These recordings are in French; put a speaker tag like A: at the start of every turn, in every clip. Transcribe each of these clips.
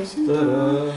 A: Human,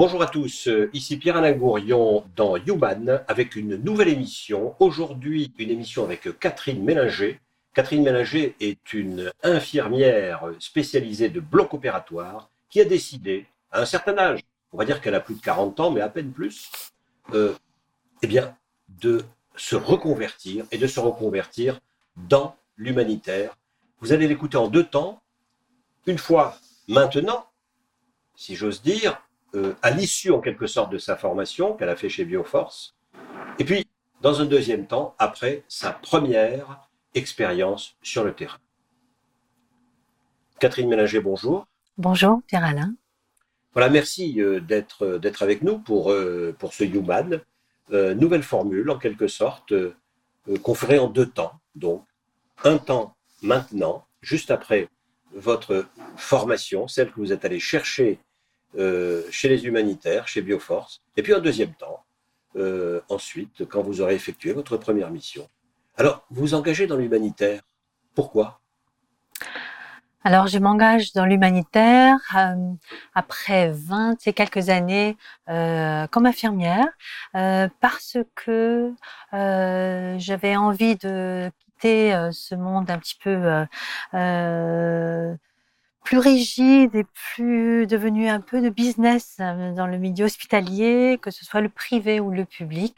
B: Bonjour à tous, ici Pierre-Alain Gourion dans Human avec une nouvelle émission. Aujourd'hui, une émission avec Catherine Mélinger. Catherine Mélinger est une infirmière spécialisée de bloc opératoire qui a décidé, à un certain âge, on va dire qu'elle a plus de 40 ans, mais à peine plus, euh, eh bien, de se reconvertir et de se reconvertir dans l'humanitaire. Vous allez l'écouter en deux temps. Une fois maintenant, si j'ose dire, euh, à l'issue en quelque sorte de sa formation qu'elle a fait chez Bioforce, et puis dans un deuxième temps, après sa première expérience sur le terrain. Catherine Mélinger, bonjour.
C: Bonjour, Pierre-Alain.
B: Voilà, merci euh, d'être d'être avec nous pour, euh, pour ce Human. nouvelle formule, en quelque sorte, qu'on ferait en deux temps. Donc, un temps maintenant, juste après votre formation, celle que vous êtes allé chercher euh, chez les humanitaires, chez Bioforce, et puis un deuxième temps, euh, ensuite, quand vous aurez effectué votre première mission. Alors, vous vous engagez dans l'humanitaire. Pourquoi?
C: Alors, je m'engage dans l'humanitaire euh, après 20 et quelques années comme infirmière parce que j'avais envie de quitter ce monde un petit peu plus rigide et plus devenu un peu de business euh, dans le milieu hospitalier, que ce soit le privé ou le public,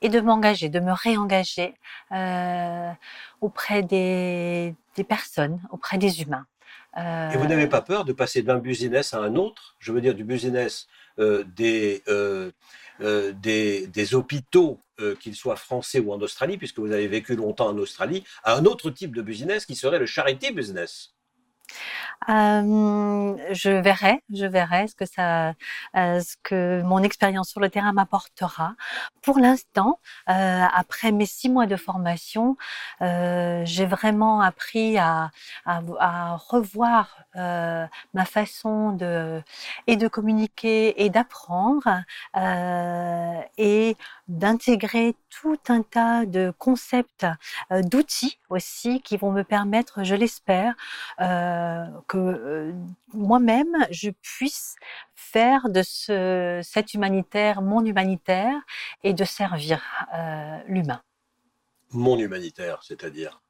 C: et de m'engager, de me réengager euh, auprès des, personnes, auprès des humains.
B: Euh... Et vous n'avez pas peur de passer d'un business à un autre? Je veux dire du business des, des, des, hôpitaux, qu'ils soient français ou en Australie, puisque vous avez vécu longtemps en Australie, à un autre type de business qui serait le charity business.
C: Je verrai, je verrai ce que ça, euh, ce que mon expérience sur le terrain m'apportera. Pour l'instant, euh, après mes six mois de formation, euh, j'ai vraiment appris à, revoir ma façon de et de communiquer et d'apprendre et d'intégrer tout un tas de concepts, d'outils aussi qui vont me permettre, je l'espère, que euh, moi-même, je puisse faire de ce, cet humanitaire mon humanitaire et de servir euh, l'humain.
B: Mon humanitaire, c'est-à-dire?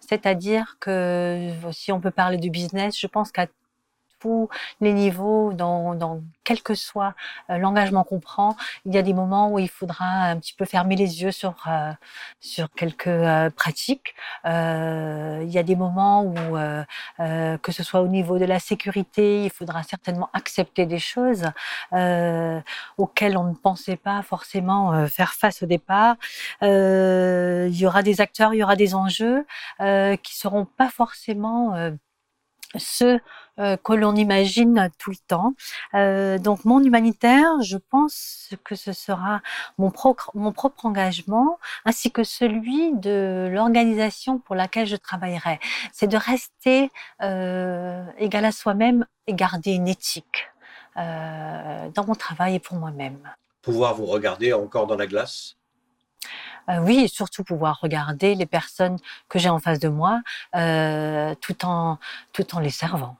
C: C'est-à-dire que si on peut parler du business, je pense qu'à les niveaux, dans, dans quel que soit euh, l'engagement qu'on prend, il y a des moments où il faudra un petit peu fermer les yeux sur euh, sur quelques euh, pratiques. il y a des moments où, que ce soit au niveau de la sécurité, il faudra certainement accepter des choses auxquelles on ne pensait pas forcément faire face au départ. il y aura des acteurs, il y aura des enjeux qui seront pas forcément ceux euh, que l'on imagine tout le temps. Euh, donc mon humanitaire, je pense que ce sera mon, propre, engagement ainsi que celui de l'organisation pour laquelle je travaillerai. C'est de rester euh, égal à soi-même et garder une éthique dans mon travail et pour moi-même.
B: Pouvoir vous regarder encore dans la glace?
C: Euh, oui, et surtout pouvoir regarder les personnes que j'ai en face de moi, euh, tout en tout en les servant.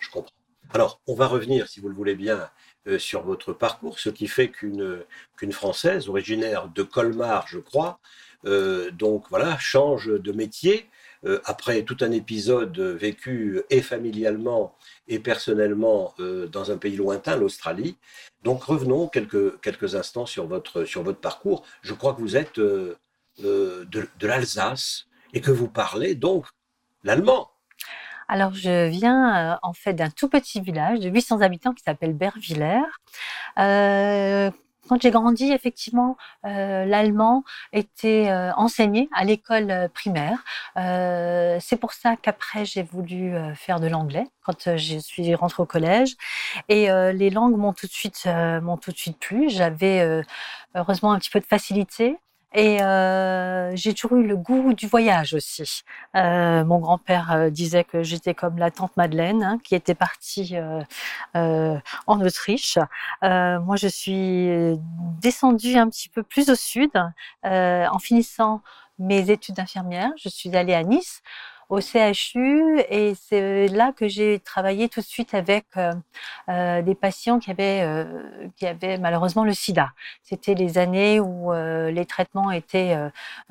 B: Je comprends. Alors, on va revenir, si vous le voulez bien, euh, sur votre parcours, ce qui fait qu'une qu'une Française, originaire de Colmar, je crois, donc voilà, change de métier euh, après tout un épisode vécu et familialement et personnellement euh, dans un pays lointain, l'Australie. Donc revenons quelques, quelques instants sur votre, sur votre parcours. Je crois que vous êtes de, de l'Alsace et que vous parlez donc l'allemand.
C: Alors, je viens en fait d'un tout petit village de 800 habitants qui s'appelle Bervillers. Euh, quand j'ai grandi, effectivement, euh, l'allemand était euh, enseigné à l'école euh, primaire. Euh, c'est pour ça qu'après j'ai voulu euh, faire de l'anglais quand je suis rentrée au collège. Et les langues m'ont tout de suite m'ont tout de suite plu. J'avais heureusement un petit peu de facilité. Et euh, j'ai toujours eu le goût du voyage aussi. Euh, mon grand-père euh, disait que j'étais comme la tante Madeleine, hein, qui était partie euh, euh, en Autriche. Euh, moi, je suis descendue un petit peu plus au sud en finissant mes études d'infirmière. Je suis allée à Nice au CHU et c'est là que j'ai travaillé tout de suite avec euh, euh, des patients qui avaient, euh, qui avaient malheureusement le sida. C'était les années où euh, les traitements étaient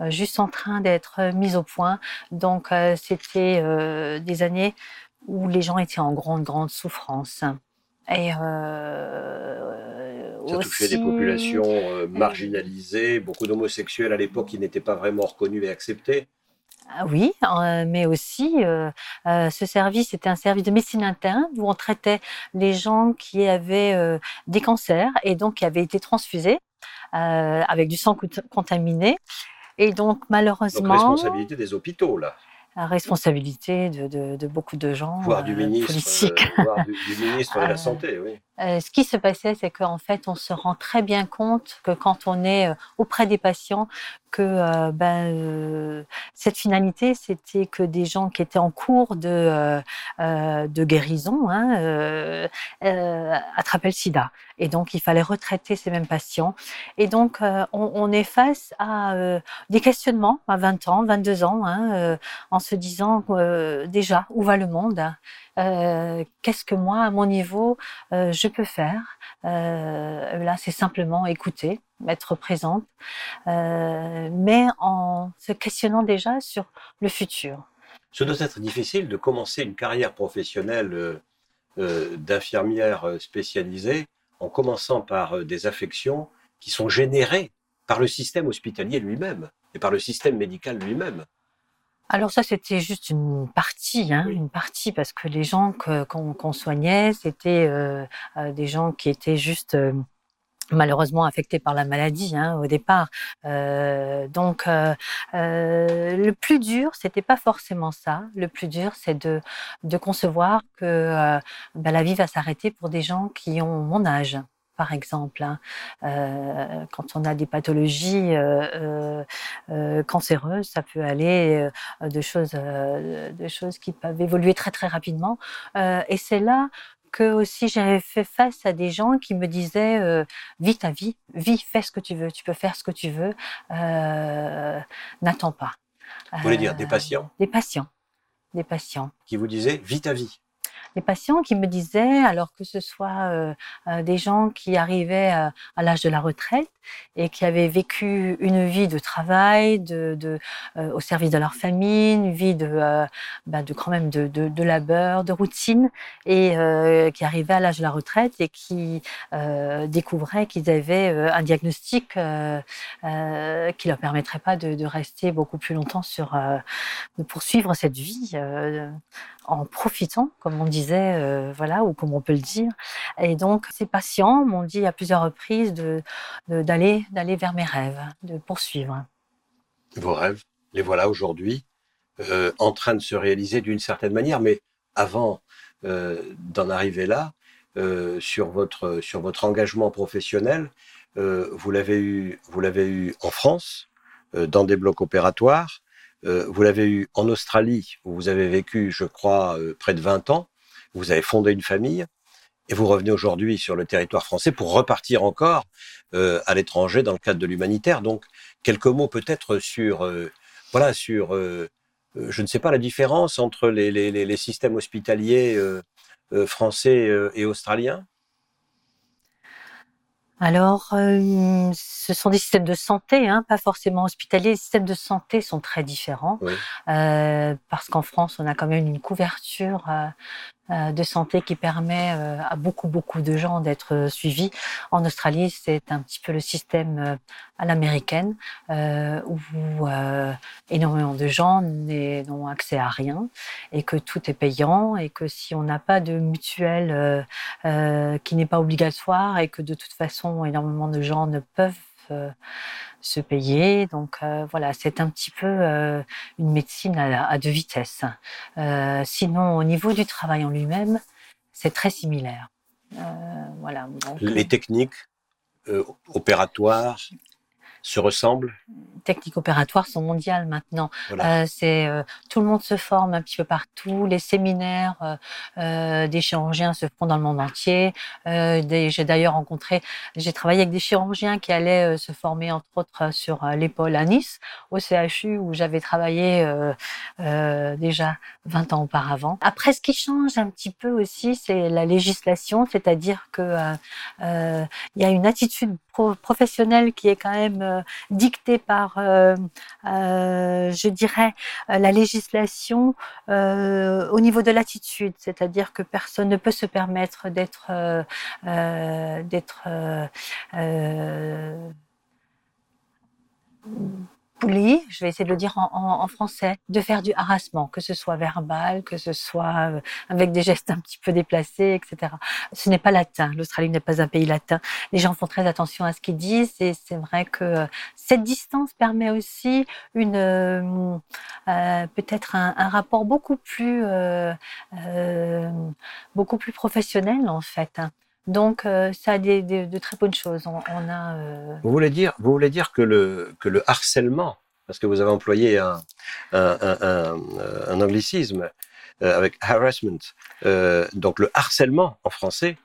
C: juste en train d'être mis au point. Donc c'était des années où les gens étaient en grande, grande souffrance.
B: Et ça touchait des populations marginalisées, beaucoup d'homosexuels à l'époque qui n'étaient pas vraiment reconnus et acceptés.
C: Ah oui, euh, mais aussi euh, euh, ce service était un service de médecine interne où on traitait les gens qui avaient des cancers et donc qui avaient été transfusés avec du sang contaminé. Et donc malheureusement. Donc
B: responsabilité des hôpitaux là
C: la responsabilité de, de, de, beaucoup de gens
B: voire du ministre, euh, voire du, du, ministre de la santé oui
C: euh, ce qui se passait, c'est qu'en fait, on se rend très bien compte que quand on est euh, auprès des patients, que euh, ben, cette finalité, c'était que des gens qui étaient en cours de, guérison hein, attrapaient le sida. Et donc, il fallait retraiter ces mêmes patients. Et donc, on, est face à des questionnements à 20 ans, 22 ans, hein, en se disant déjà, où va le monde euh, qu'est-ce que moi, à mon niveau, euh, je peux faire? Euh, Là, c'est simplement écouter, être présente, mais en se questionnant déjà sur le futur.
B: Ce doit être difficile de commencer une carrière professionnelle d'infirmière spécialisée en commençant par des affections qui sont générées par le système hospitalier lui-même et par le système médical lui-même.
C: Alors ça, c'était juste une partie, hein, une partie, parce que les gens qu'on qu soignait, c'était euh, euh, des gens qui étaient juste euh, malheureusement affectés par la maladie hein, au départ. Euh, donc euh, euh, le plus dur, c'était pas forcément ça. Le plus dur, c'est de, de concevoir que ben, la vie va s'arrêter pour des gens qui ont mon âge par exemple. Hein. Euh, quand on a des pathologies euh, euh, cancéreuses, ça peut aller de choses, de choses qui peuvent évoluer très très rapidement. et c'est là que aussi j'avais fait face à des gens qui me disaient euh, vis ta vie, vis, fais ce que tu veux, tu peux faire ce que tu veux, n'attends pas.
B: Vous voulez dire des patients?
C: Des patients, des patients.
B: Qui vous disaient vis ta vie
C: des patients qui me disaient, alors que ce soit euh, euh, des gens qui arrivaient euh, à l'âge de la retraite et qui avaient vécu une vie de travail, de, de euh, au service de leur famille, une vie de, bah, de quand même de, de, de, labeur, de routine, et euh, qui arrivaient à l'âge de la retraite et qui découvraient qu'ils avaient un diagnostic qui leur permettrait pas de, de, rester beaucoup plus longtemps sur, de poursuivre cette vie en profitant, comme on disait, euh, voilà, ou comme on peut le dire. Et donc, ces patients m'ont dit à plusieurs reprises de, d'aller, d'aller vers mes rêves, de poursuivre.
B: Vos rêves, les voilà aujourd'hui, euh, en train de se réaliser d'une certaine manière, mais avant euh, d'en arriver là, sur votre sur votre engagement professionnel, vous l'avez eu vous l'avez eu en France, dans des blocs opératoires. Euh, vous l'avez eu en Australie, où vous avez vécu, je crois, euh, près de 20 ans. Vous avez fondé une famille. Et vous revenez aujourd'hui sur le territoire français pour repartir encore euh, à l'étranger dans le cadre de l'humanitaire. Donc, quelques mots peut-être sur, euh, voilà, sur, euh, je ne sais pas la différence entre les, les, les systèmes hospitaliers français et australiens.
C: Alors, euh, ce sont des systèmes de santé, hein, pas forcément hospitaliers. Les systèmes de santé sont très différents
B: oui.
C: euh, parce qu'en France, on a quand même une couverture euh, euh, de santé qui permet euh, à beaucoup, beaucoup de gens d'être suivis. En Australie, c'est un petit peu le système à l'américaine où énormément de gens n'ont accès à rien et que tout est payant et que si on n'a pas de mutuelle qui n'est pas obligatoire et que de toute façon énormément de gens ne peuvent se payer. Donc euh, voilà, c'est un petit peu euh, une médecine à, deux vitesses. Euh, sinon, au niveau du travail en lui-même, c'est très similaire. voilà.
B: Les techniques opératoires se ressemblent
C: techniques opératoires sont mondiales maintenant. Euh, c'est euh, tout le monde se forme un petit peu partout. Les séminaires euh, euh des chirurgiens se font dans le monde entier. j'ai d'ailleurs rencontré, j'ai travaillé avec des chirurgiens qui allaient se former entre autres sur l'épaule à Nice, au CHU où j'avais travaillé déjà 20 ans auparavant. Après, ce qui change un petit peu aussi, c'est la législation, c'est-à-dire que il y a une attitude professionnelle qui est quand même dictée par euh, euh, je dirais, euh, la législation au niveau de l'attitude, c'est-à-dire que personne ne peut se permettre d'être d'être je vais essayer de le dire en, français, de faire du harassement, que ce soit verbal, que ce soit euh, avec des gestes un petit peu déplacés, etc. Ce n'est pas latin. L'Australie n'est pas un pays latin. Les gens font très attention à ce qu'ils disent et c'est vrai que euh, cette distance permet aussi une euh, peut-être un, rapport beaucoup plus beaucoup plus professionnel en fait. Donc, ça a des, de très bonnes choses. On, a,
B: Vous voulez dire, vous voulez dire que le que le harcèlement, parce que vous avez employé un un, un, un, anglicisme avec harassment, donc le harcèlement en français,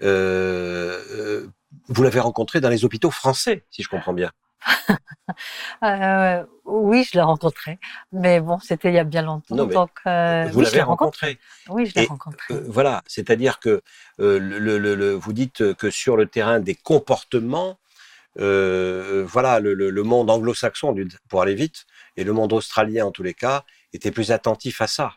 B: vous l'avez rencontré dans les hôpitaux français, si je comprends bien.
C: euh, oui, je l'ai rencontré, mais bon, c'était il y a bien longtemps. donc,
B: euh, vous l'avez rencontré.
C: Oui, je l'ai rencontré.
B: Euh, voilà, c'est-à-dire que le, le, le, vous dites que sur le terrain des comportements, voilà, le, monde anglo-saxon, pour aller vite, et le monde australien en tous les cas, était plus attentif à ça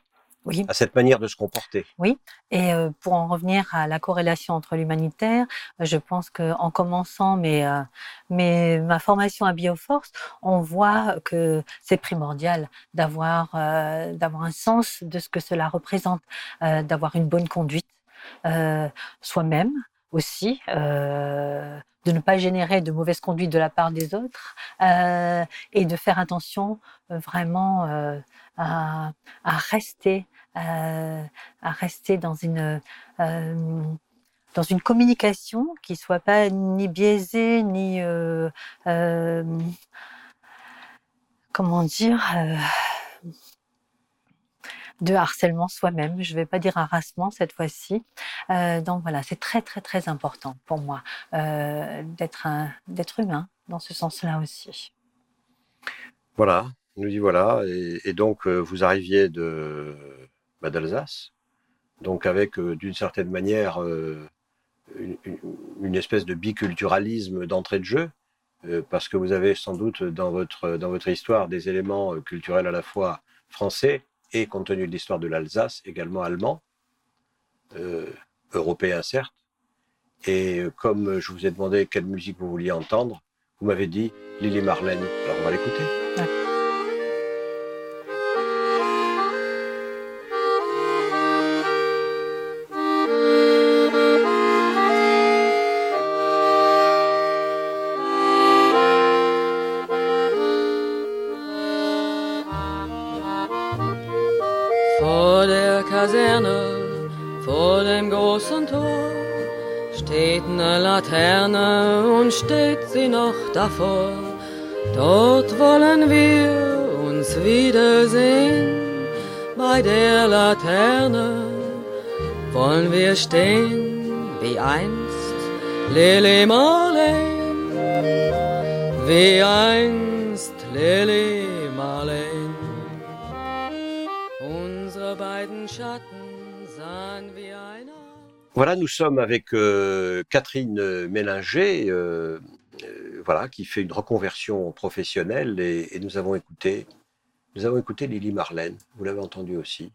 B: oui. à cette manière de se comporter.
C: Oui, et euh, pour en revenir à la corrélation entre l'humanitaire, je pense qu'en commençant mes, euh, mes, ma formation à Bioforce, on voit que c'est primordial d'avoir euh, d'avoir un sens de ce que cela représente, d'avoir une bonne conduite soi-même aussi. de ne pas générer de mauvaise conduite de la part des autres et de faire attention vraiment à, à, rester à rester dans une euh, dans une communication qui soit pas ni biaisée ni euh, euh, comment dire de harcèlement soi-même. Je ne vais pas dire harassement cette fois-ci. donc voilà, c'est très très très important pour moi d'être d'être humain dans ce sens-là aussi.
B: Voilà, nous dit voilà, et donc vous arriviez de d'Alsace. Donc avec, euh, d'une certaine manière, euh, une, espèce de biculturalisme d'entrée de jeu, euh, parce que vous avez sans doute dans votre, dans votre histoire des éléments culturels à la fois français et, compte tenu de l'histoire de l'Alsace, également allemand, européen certes. Et comme je vous ai demandé quelle musique vous vouliez entendre, vous m'avez dit Lily Marlène. Alors on va l'écouter.
D: Davor. Dort wollen wir uns wiedersehen. Bei der Laterne wollen wir stehen wie einst Lily Marlene, wie einst Lily Marlene. Unsere beiden Schatten sahen wie einer.
B: Voilà, nous sommes avec euh, Catherine Mélinger, euh, voilà, qui fait une reconversion professionnelle et, nous avons écouté, nous avons écouté Lily Marlène. Vous l'avez entendu aussi.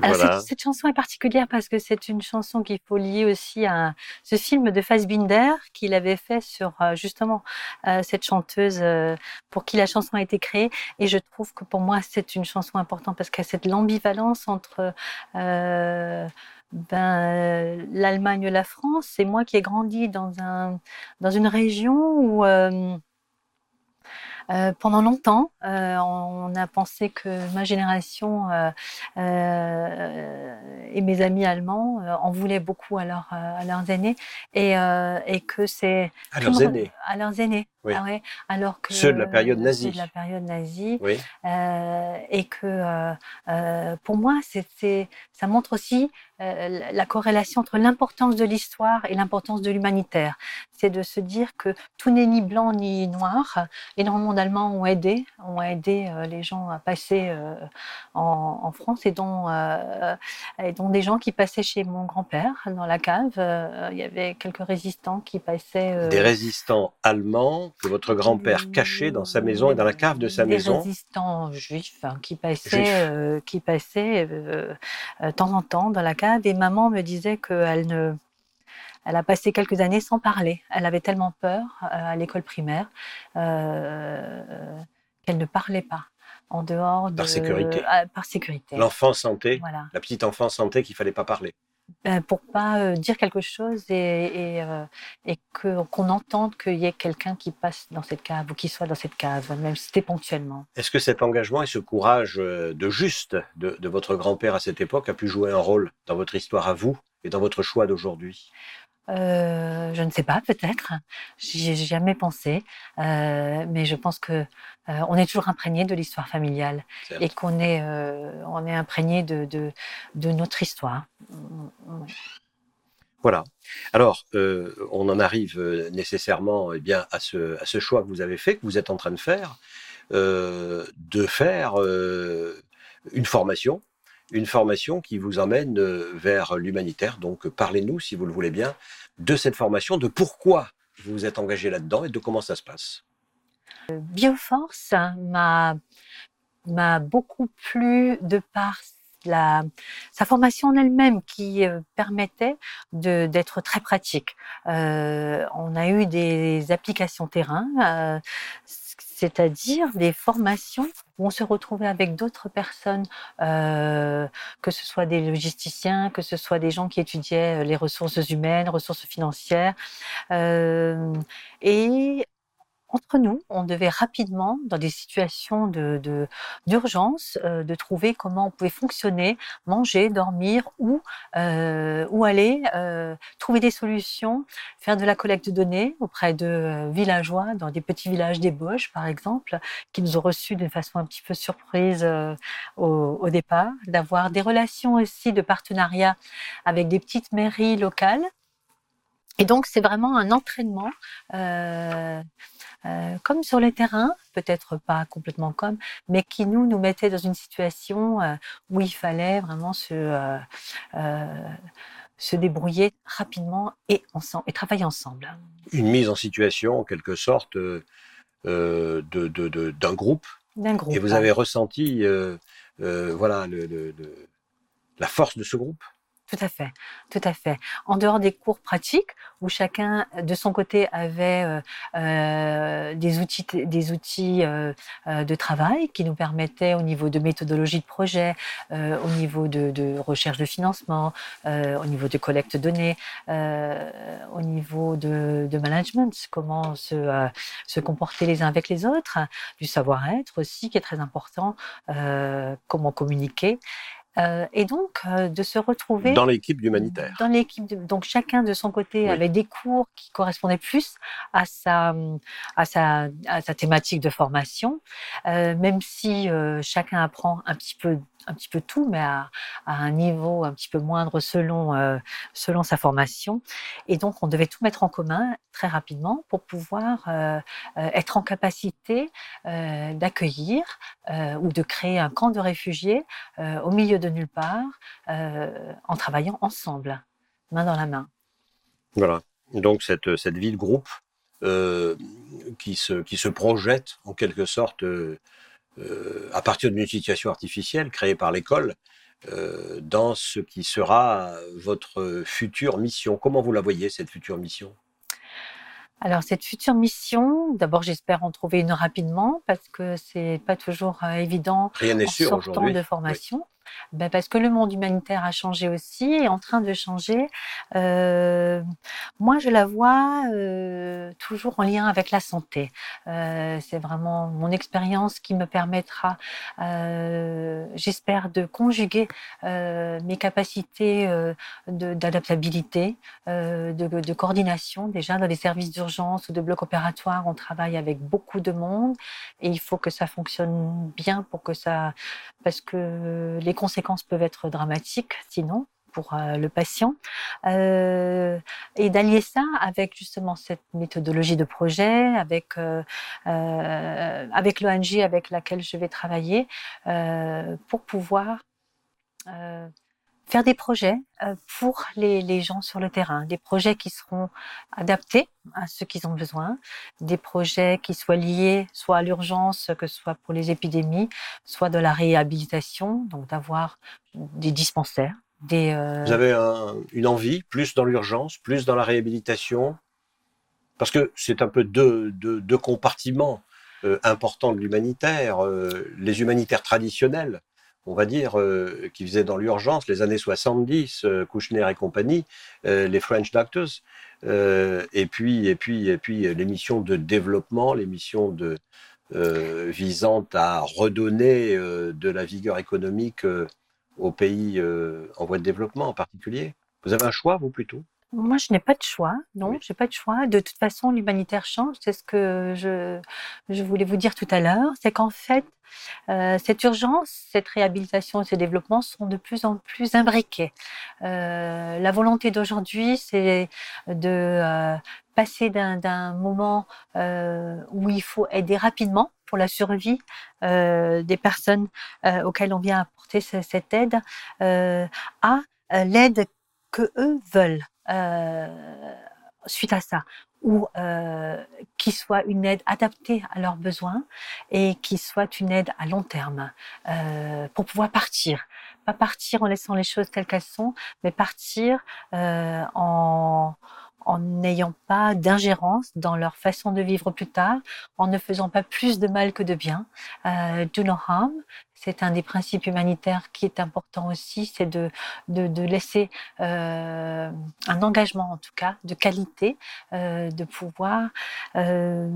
C: Alors, cette, cette chanson est particulière parce que c'est une chanson qu'il faut lier aussi à ce film de Fassbinder qu'il avait fait sur euh, justement euh, cette chanteuse euh, pour qui la chanson a été créée. Et je trouve que pour moi, c'est une chanson importante parce qu'il y a cette l'ambivalence entre euh, ben, euh, l'Allemagne la France. C'est moi qui ai grandi dans, un, dans une région où euh, euh, pendant longtemps, euh, on a pensé que ma génération euh, euh, et mes amis allemands euh, en voulaient beaucoup à, leurs à leurs aînés et, euh, et que c'est
B: À leurs aînés.
C: à leurs aînés.
B: Oui.
C: Ah ouais, alors que
B: Ceux de la période nazie.
C: de la période nazie
B: Oui.
C: euh, et que euh, euh, pour moi, c'est, ça montre aussi la- la corrélation entre l'importance de l'histoire et l'importance de l'humanitaire. C'est de se dire que tout n'est ni blanc ni noir. Énormément d'Allemands ont aidé, ont aidé les gens à passer en, en France et dont, et dont des gens qui passaient chez mon grand-père dans la cave. Il y avait quelques résistants qui passaient.
B: Des résistants allemands que votre grand-père cachait dans sa maison et dans la cave de sa
C: des
B: maison.
C: résistants juifs hein, qui passaient,
B: Juifs.
C: euh, qui passaient euh, euh, de temps en temps dans la cave. Et maman me disait qu'elle ne, elle a passé quelques années sans parler. Elle avait tellement peur euh, à l'école primaire qu'elle ne parlait pas en dehors de
B: Par sécurité.
C: Ah, par sécurité.
B: L'enfant sentait,
C: Voilà.
B: la petite enfant sentait qu'il fallait pas parler.
C: Ben, pour pas euh, dire quelque chose et, euh, et que qu'on entende qu'il y ait quelqu'un qui passe dans cette cave ou qui soit dans cette cave, même si c'était ponctuellement.
B: Est-ce que cet engagement et ce courage euh, de juste de votre grand-père à cette époque a pu jouer un rôle dans votre histoire à vous et dans votre choix d'aujourd'hui?
C: Euh, je ne sais pas, peut-être. J'y ai jamais pensé, euh, mais je pense que euh, on est toujours imprégné de l'histoire familiale et qu'on est, on est imprégné de, de, de notre histoire.
B: Voilà. Alors, on en arrive nécessairement eh bien, à, ce, à ce choix que vous avez fait, que vous êtes en train de faire, de faire une formation, une formation qui vous emmène euh, vers l'humanitaire. Donc, parlez-nous, si vous le voulez bien, de cette formation, de pourquoi vous vous êtes engagé là-dedans et de comment ça se passe.
C: Bioforce m'a beaucoup plu de par sa formation en elle-même qui euh, permettait d'être très pratique. Euh, on a eu des applications terrain, euh, c'est-à-dire des formations où on se retrouvait avec d'autres personnes, euh, que ce soit des logisticiens, que ce soit des gens qui étudiaient les ressources humaines, ressources financières, euh, et entre nous, on devait rapidement, dans des situations d'urgence, euh, de trouver comment on pouvait fonctionner, manger, dormir ou, euh, ou aller euh, trouver des solutions, faire de la collecte de données auprès de villageois dans des petits villages d'ébauche, par exemple, qui nous ont reçus d'une façon un petit peu surprise au, départ, d'avoir des relations aussi de partenariat avec des petites mairies locales. Et donc, c'est vraiment un entraînement. Euh, comme sur le terrain, peut-être pas complètement comme, mais qui nous nous mettait dans une situation euh, où il fallait vraiment se euh, se débrouiller rapidement et ensemble et travailler ensemble.
B: Une mise en situation, en quelque sorte, de, de- de- d'un groupe.
C: D'un groupe.
B: Et vous avez ressenti voilà, le- le- le- la force de ce groupe?
C: Tout à fait, tout à fait. En dehors des cours pratiques, où chacun de son côté avait euh, euh, des outils, des outils euh, euh, de travail qui nous permettaient au niveau de méthodologie de projet, au niveau de, recherche de financement, au niveau de collecte de données, au niveau de, management, comment se, comporter les uns avec les autres, du savoir-être aussi qui est très important, comment communiquer. Euh, et donc, euh, de se retrouver
B: dans l'équipe d'humanitaire.
C: dans l'équipe, donc chacun de son côté
B: Oui.
C: avait des cours qui correspondaient plus à sa, à sa, à sa thématique de formation, euh, même si euh, chacun apprend un petit peu, un petit peu tout, mais à, un niveau un petit peu moindre selon, euh, selon sa formation. Et donc, on devait tout mettre en commun très rapidement pour pouvoir euh, euh, être en capacité d'accueillir ou de créer un camp de réfugiés au milieu de nulle part en travaillant ensemble, main dans la main.
B: Voilà. Donc cette, cette vie de groupe qui, se, qui se projette en quelque sorte euh, à partir d'une situation artificielle créée par l'école euh, dans ce qui sera votre future mission. Comment vous la voyez, cette future mission?
C: Alors cette future mission, d'abord j'espère en trouver une rapidement parce que c'est pas toujours euh, évident
B: Rien
C: en
B: sûr
C: sortant de formation. Ben, parce que le monde humanitaire a changé aussi, est en train de changer. Euh, moi, je la vois euh, toujours en lien avec la santé. Euh, c'est vraiment mon expérience qui me permettra, j'espère, de conjuguer mes capacités d'adaptabilité, de, de coordination. Déjà, dans les services d'urgence ou de bloc opératoire, on travaille avec beaucoup de monde et il faut que ça fonctionne bien pour que ça parce que les conséquences peuvent être dramatiques sinon pour euh, le patient. Euh, et d'allier ça avec justement cette méthodologie de projet, avec, euh, avec l'ONG avec laquelle je vais travailler, pour pouvoir faire des projets euh, pour les, les gens sur le terrain, des projets qui seront adaptés à ce qu'ils ont besoin, des projets qui soient liés soit à l'urgence, que ce soit pour les épidémies, soit de la réhabilitation, donc d'avoir des dispensaires, des euh,
B: Vous avez un- une envie, plus dans l'urgence, plus dans la réhabilitation? Parce que c'est un peu deux, deux- deux compartiments euh, importants de l'humanitaire. Euh, les humanitaires traditionnels, on va dire, euh, qui faisaient dans l'urgence, les années 70, euh, Kouchner et compagnie, euh, les French Doctors, et puis, et puis, et puis les missions de développement, les missions visant à redonner de la vigueur économique aux pays en voie de développement en particulier. Vous avez un choix, vous, plutôt?
C: Moi, je n'ai pas de choix. Non,
B: Oui.
C: j'ai pas de choix. De toute façon, l'humanitaire change. C'est ce que je, je voulais vous dire tout à l'heure. C'est qu'en fait, euh, cette urgence, cette réhabilitation et ce développement sont de plus en plus imbriqués. Euh, la volonté d'aujourd'hui, c'est de euh, passer d'un d'un moment euh, où il faut aider rapidement pour la survie euh, des personnes euh, auxquelles on vient apporter ce- cette aide, euh, à l'aide que eux veulent suite à ça, ou euh, qui soit une aide adaptée à leurs besoins et qui soit une aide à long terme euh, pour pouvoir partir. Pas partir en laissant les choses telles qu'elles sont, mais partir euh, en en n'ayant pas d'ingérence dans leur façon de vivre plus tard, en ne faisant pas plus de mal que de bien. Euh, do no harm, c'est un des principes humanitaires qui est important aussi, c'est de, de, laisser euh, un engagement en tout cas de qualité, euh, de pouvoir euh,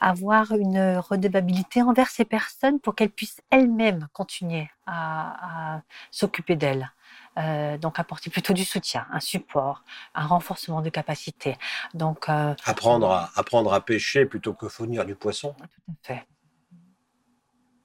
C: avoir une redevabilité envers ces personnes pour qu'elles puissent elles-mêmes continuer à s'occuper d'elles. Euh, donc apporter plutôt du soutien, un support, un renforcement de capacité. Donc euh,
B: apprendre à, apprendre à pêcher plutôt que fournir du poisson.
C: tout à fait.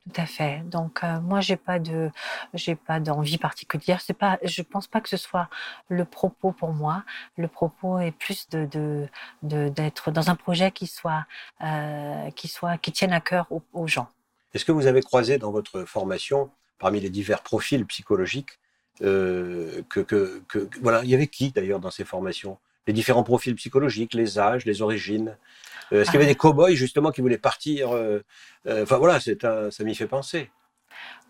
C: Tout à fait. Donc euh, moi j'ai pas de j'ai pas d'envie particulière. C'est pas je pense pas que ce soit le propos pour moi. Le propos est plus de de de- d'être dans un projet qui soit euh, qui soit qui tienne à cœur aux, aux gens.
B: Est-ce que vous avez croisé dans votre formation, parmi les divers profils psychologiques, euh, que, que, que- que- voilà, il y avait qui d'ailleurs dans ces formations? Les différents profils psychologiques, les âges, les origines. Euh, Est-ce qu'il y avait des cow-boys justement qui voulaient partir euh, Enfin voilà, c'est un, ça m'y fait penser.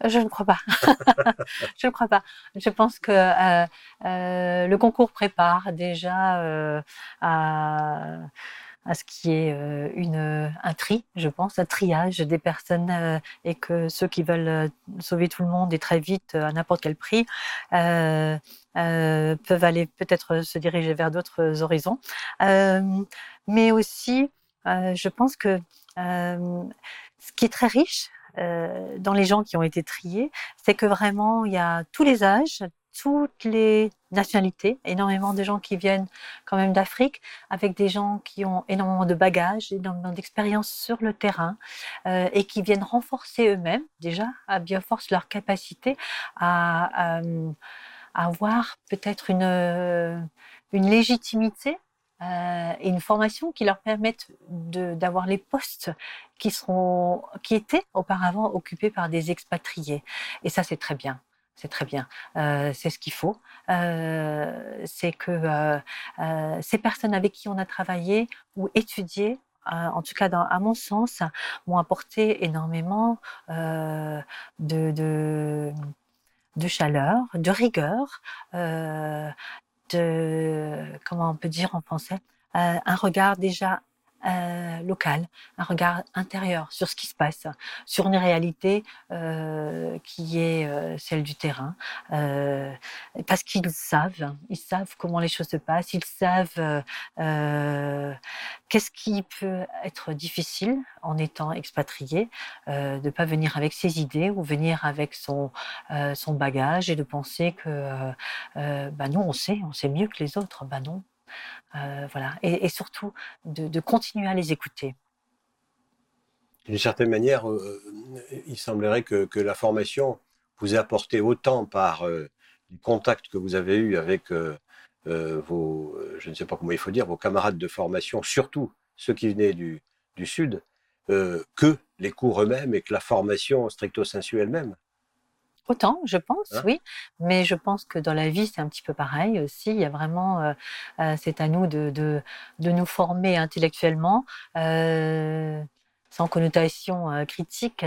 C: Je ne crois pas. je ne crois pas. Je pense que le concours prépare déjà à, à ce qui est euh, une, un tri, je pense, un triage des personnes euh, et que ceux qui veulent euh, sauver tout le monde et très vite euh, à n'importe quel prix euh, euh, peuvent aller peut-être se diriger vers d'autres horizons. Euh, mais aussi, euh, je pense que euh, ce qui est très riche, euh, dans les gens qui ont été triés, c'est que vraiment il y a tous les âges, toutes les nationalités, énormément de gens qui viennent quand même d'Afrique, avec des gens qui ont énormément de bagages, énormément d'expérience sur le terrain euh, et qui viennent renforcer eux-mêmes déjà à Bioforce leur capacité à, à avoir peut-être une, euh, légitimité euh, et une formation qui leur permettent de- d'avoir les postes qui étaient auparavant occupés par des expatriés. Et ça, c'est très bien. C'est très bien. Euh, c'est ce qu'il faut. Euh, c'est que euh, ces personnes avec qui on a travaillé ou étudié en tout cas dans, à mon sens, m'ont apporté énormément de, de, chaleur, de rigueur, de, comment on peut dire en français, un regard déjà euh, local, un regard intérieur sur ce qui se passe, sur une réalité euh, qui est euh, celle du terrain, euh, parce qu'ils savent, ils savent comment les choses se passent, ils savent euh, qu'est-ce qui peut être difficile en étant expatrié, de pas venir avec ses idées ou venir avec son son bagage et de penser que bah nous on sait, on sait mieux que les autres, bah non, euh, voilà. Et, surtout, de, continuer à les écouter.
B: D'une certaine manière, euh, il semblerait que, la formation vous ait apporté autant par euh, le contact que vous avez eu avec vos, je ne sais pas comment il faut dire, vos camarades de formation, surtout ceux qui venaient du, du Sud, que les cours eux-mêmes et que la formation stricto sensu elle-même.
C: Autant, je pense, hein? oui. Mais je pense que dans la vie, c'est un petit peu pareil aussi. Il y a vraiment, euh, euh, c'est à nous de, de, de, nous former intellectuellement, euh, sans connotation critique,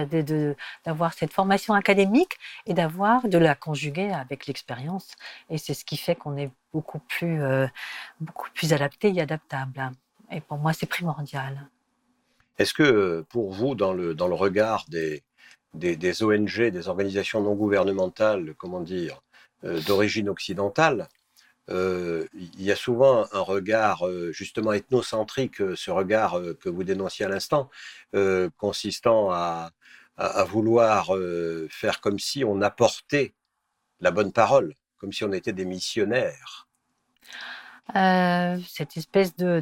C: d'avoir de, cette formation académique et d'avoir de la conjuguer avec l'expérience. Et c'est ce qui fait qu'on est beaucoup plus, beaucoup plus adapté et adaptable. Et pour moi, c'est primordial.
B: Est-ce que pour vous, dans le, dans le regard des, des, ONG, des organisations non gouvernementales, comment dire, euh, d'origine occidentale, euh, il y a souvent un regard euh, justement ethnocentrique, ce regard que vous dénonciez à l'instant, consistant à, vouloir faire comme si on apportait la bonne parole, comme si on était des missionnaires.
C: cette espèce de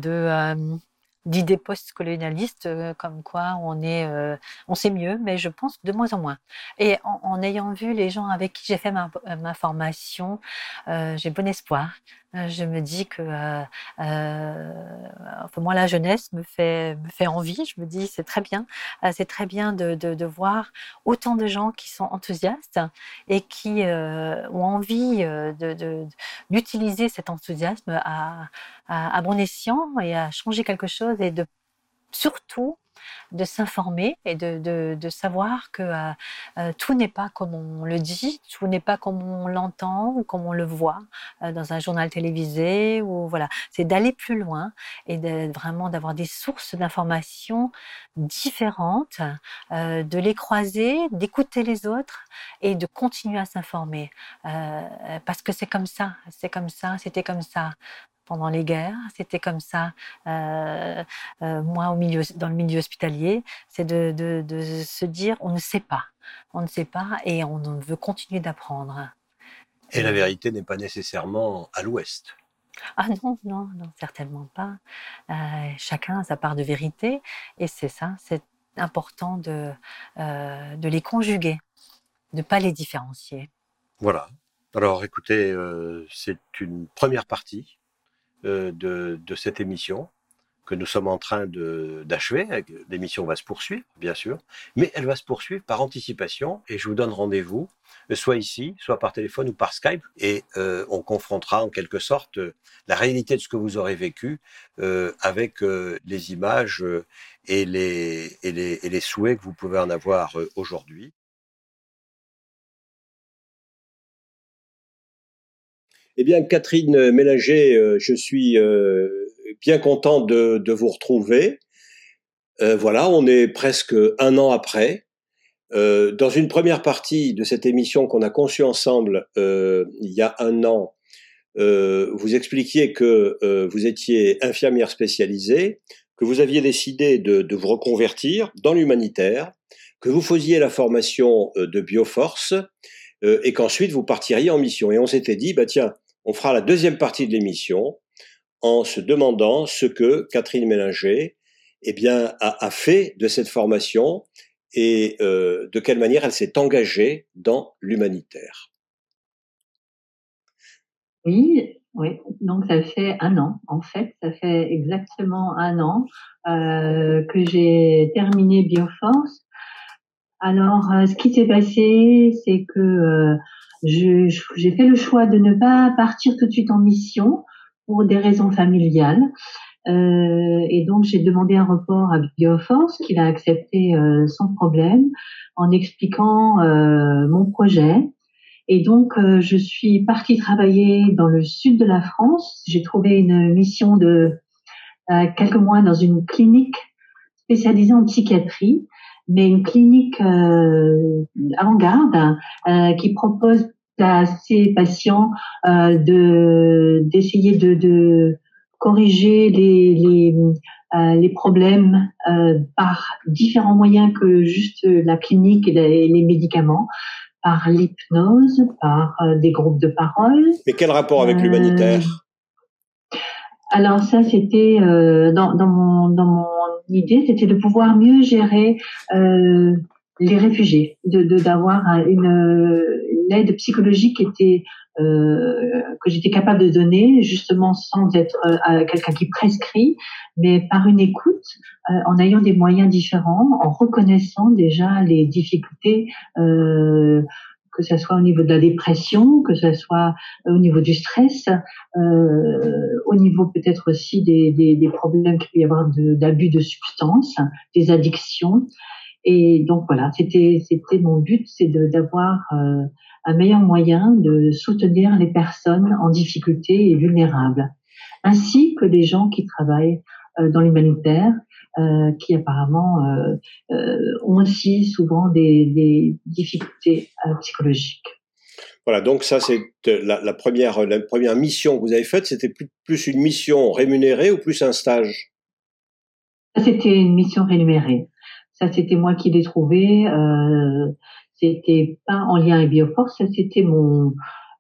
C: d'idées post-colonialistes euh, comme quoi on est, euh, on sait mieux, mais je pense de moins en moins. Et en, ayant vu les gens avec qui j'ai fait ma, ma formation, euh, j'ai bon espoir euh, je me dis que euh, euh, enfin, moi la jeunesse me fait me fait envie. Je me dis c'est très bien, euh, c'est très bien de, de, voir autant de gens qui sont enthousiastes et qui euh, ont envie d'utiliser cet enthousiasme à, à bon escient et à changer quelque chose et de surtout de s'informer et de, de, savoir que euh, euh, tout n'est pas comme on le dit, tout n'est pas comme on l'entend ou comme on le voit euh, dans un journal télévisé ou voilà. C'est d'aller plus loin et vraiment d'avoir des sources d'informations différentes, de les croiser, d'écouter les autres et de continuer à s'informer parce que c'est comme ça, c'est comme ça, c'était comme ça pendant les guerres. C'était comme ça, euh, euh, moi, au milieu, dans le milieu hospitalier, c'est de, de, de, se dire on ne sait pas, on ne sait pas et on veut continuer d'apprendre.
B: Et la vérité n'est pas nécessairement à l'ouest.
C: Ah non, non, non, certainement pas. Euh, chacun a sa part de vérité et c'est ça, c'est important de, de les conjuguer, de ne pas les différencier.
B: Voilà. Alors écoutez, c'est une première partie de, de, cette émission que nous sommes en train d'achever. L'émission va se poursuivre, bien sûr, mais elle va se poursuivre par anticipation et je vous donne rendez-vous, euh, soit ici, soit par téléphone ou par Skype, et euh, on confrontera en quelque sorte euh, la réalité de ce que vous aurez vécu euh, avec euh, les images et les, et, les, et les souhaits que vous pouvez en avoir aujourd'hui. Eh bien, Catherine Mélanger, euh, je suis euh, bien content de, vous retrouver. Euh, voilà, on est presque un an après. dans une première partie de cette émission qu'on a conçue ensemble il y a un an, vous expliquiez que vous étiez infirmière spécialisée, que vous aviez décidé de, de vous reconvertir dans l'humanitaire, que vous faisiez la formation de Bioforce et qu'ensuite vous partiriez en mission. Et on s'était dit, bah tiens, on fera la deuxième partie de l'émission en se demandant ce que Catherine Mélinger eh bien, a, fait de cette formation et euh, de quelle manière elle s'est engagée dans l'humanitaire.
E: Oui, oui. Donc ça fait un an, en fait, ça fait exactement un an euh, que j'ai terminé Bioforce. Alors, euh, ce qui s'est passé, c'est que j'ai fait le choix de ne pas partir tout de suite en mission pour des raisons familiales.
C: Euh, et donc j'ai demandé un report à Bioforce, qu'il a accepté euh, sans problème, en expliquant euh, mon projet. Et donc je suis partie travailler dans le sud de la France. J'ai trouvé une mission de quelques mois dans une clinique spécialisée en psychiatrie, mais une clinique avant-garde qui propose à ces patients de d'essayer de, de corriger les, les, euh, les problèmes euh, par différents moyens que juste la clinique et les, médicaments, par l'hypnose, par euh, des groupes de parole.
B: Mais quel rapport avec l'humanitaire?
C: Alors ça, c'était dans, dans, mon, dans mon idée, c'était de pouvoir mieux gérer les réfugiés, de d'avoir une, une, aide psychologique qui était euh, que j'étais capable de donner, justement sans être euh, quelqu'un qui prescrit, mais par une écoute, euh, en ayant des moyens différents, en reconnaissant déjà les difficultés que ce soit au niveau de la dépression, que ce soit au niveau du stress, euh, au niveau peut-être aussi des, des, des problèmes qu'il peut y avoir d'abus de, substances, des addictions. Et donc voilà, c'était c'était mon but, c'est d'avoir euh, un meilleur moyen de soutenir les personnes en difficulté et vulnérables, ainsi que les gens qui travaillent euh, dans l'humanitaire, euh, qui apparemment euh, euh ont aussi souvent des, des difficultés psychologiques.
B: Voilà, donc ça c'est la, la, première la première mission que vous avez faite, c'était plus, plus une mission rémunérée ou plus un stage?
C: C'était une mission rémunérée. Ça, c'était moi qui l'ai trouvé. Euh, c'était pas en lien avec Bioforce, ça c'était mon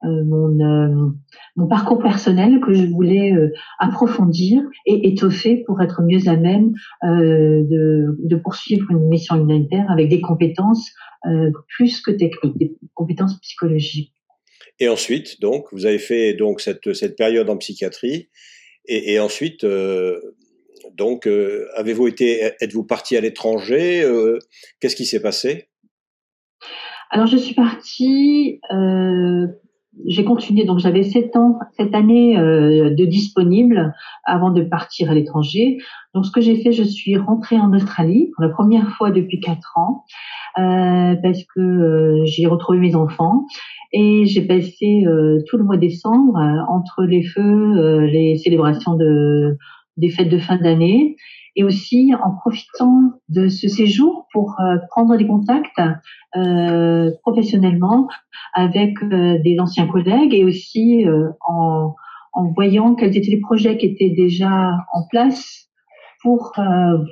C: euh, mon, euh, mon parcours personnel que je voulais euh, approfondir et étoffer pour être mieux à même de, de, poursuivre une mission humanitaire avec des compétences plus que techniques, des compétences psychologiques.
B: Et ensuite, donc, vous avez fait donc cette, cette période en psychiatrie, et, et ensuite, donc, avez-vous été, êtes-vous parti à l'étranger Qu'est-ce qui s'est passé?
C: Alors, je suis partie. Euh, j'ai continué, donc j'avais sept ans, cette année de disponible avant de partir à l'étranger. Donc, ce que j'ai fait, je suis rentrée en Australie pour la première fois depuis quatre ans parce que j'ai retrouvé mes enfants. Et j'ai passé tout le mois de décembre entre les feux, les célébrations de des fêtes de fin d'année et aussi en profitant de ce séjour pour euh, prendre des contacts euh, professionnellement avec euh, des anciens collègues et aussi en, en, voyant quels étaient les projets qui étaient déjà en place pour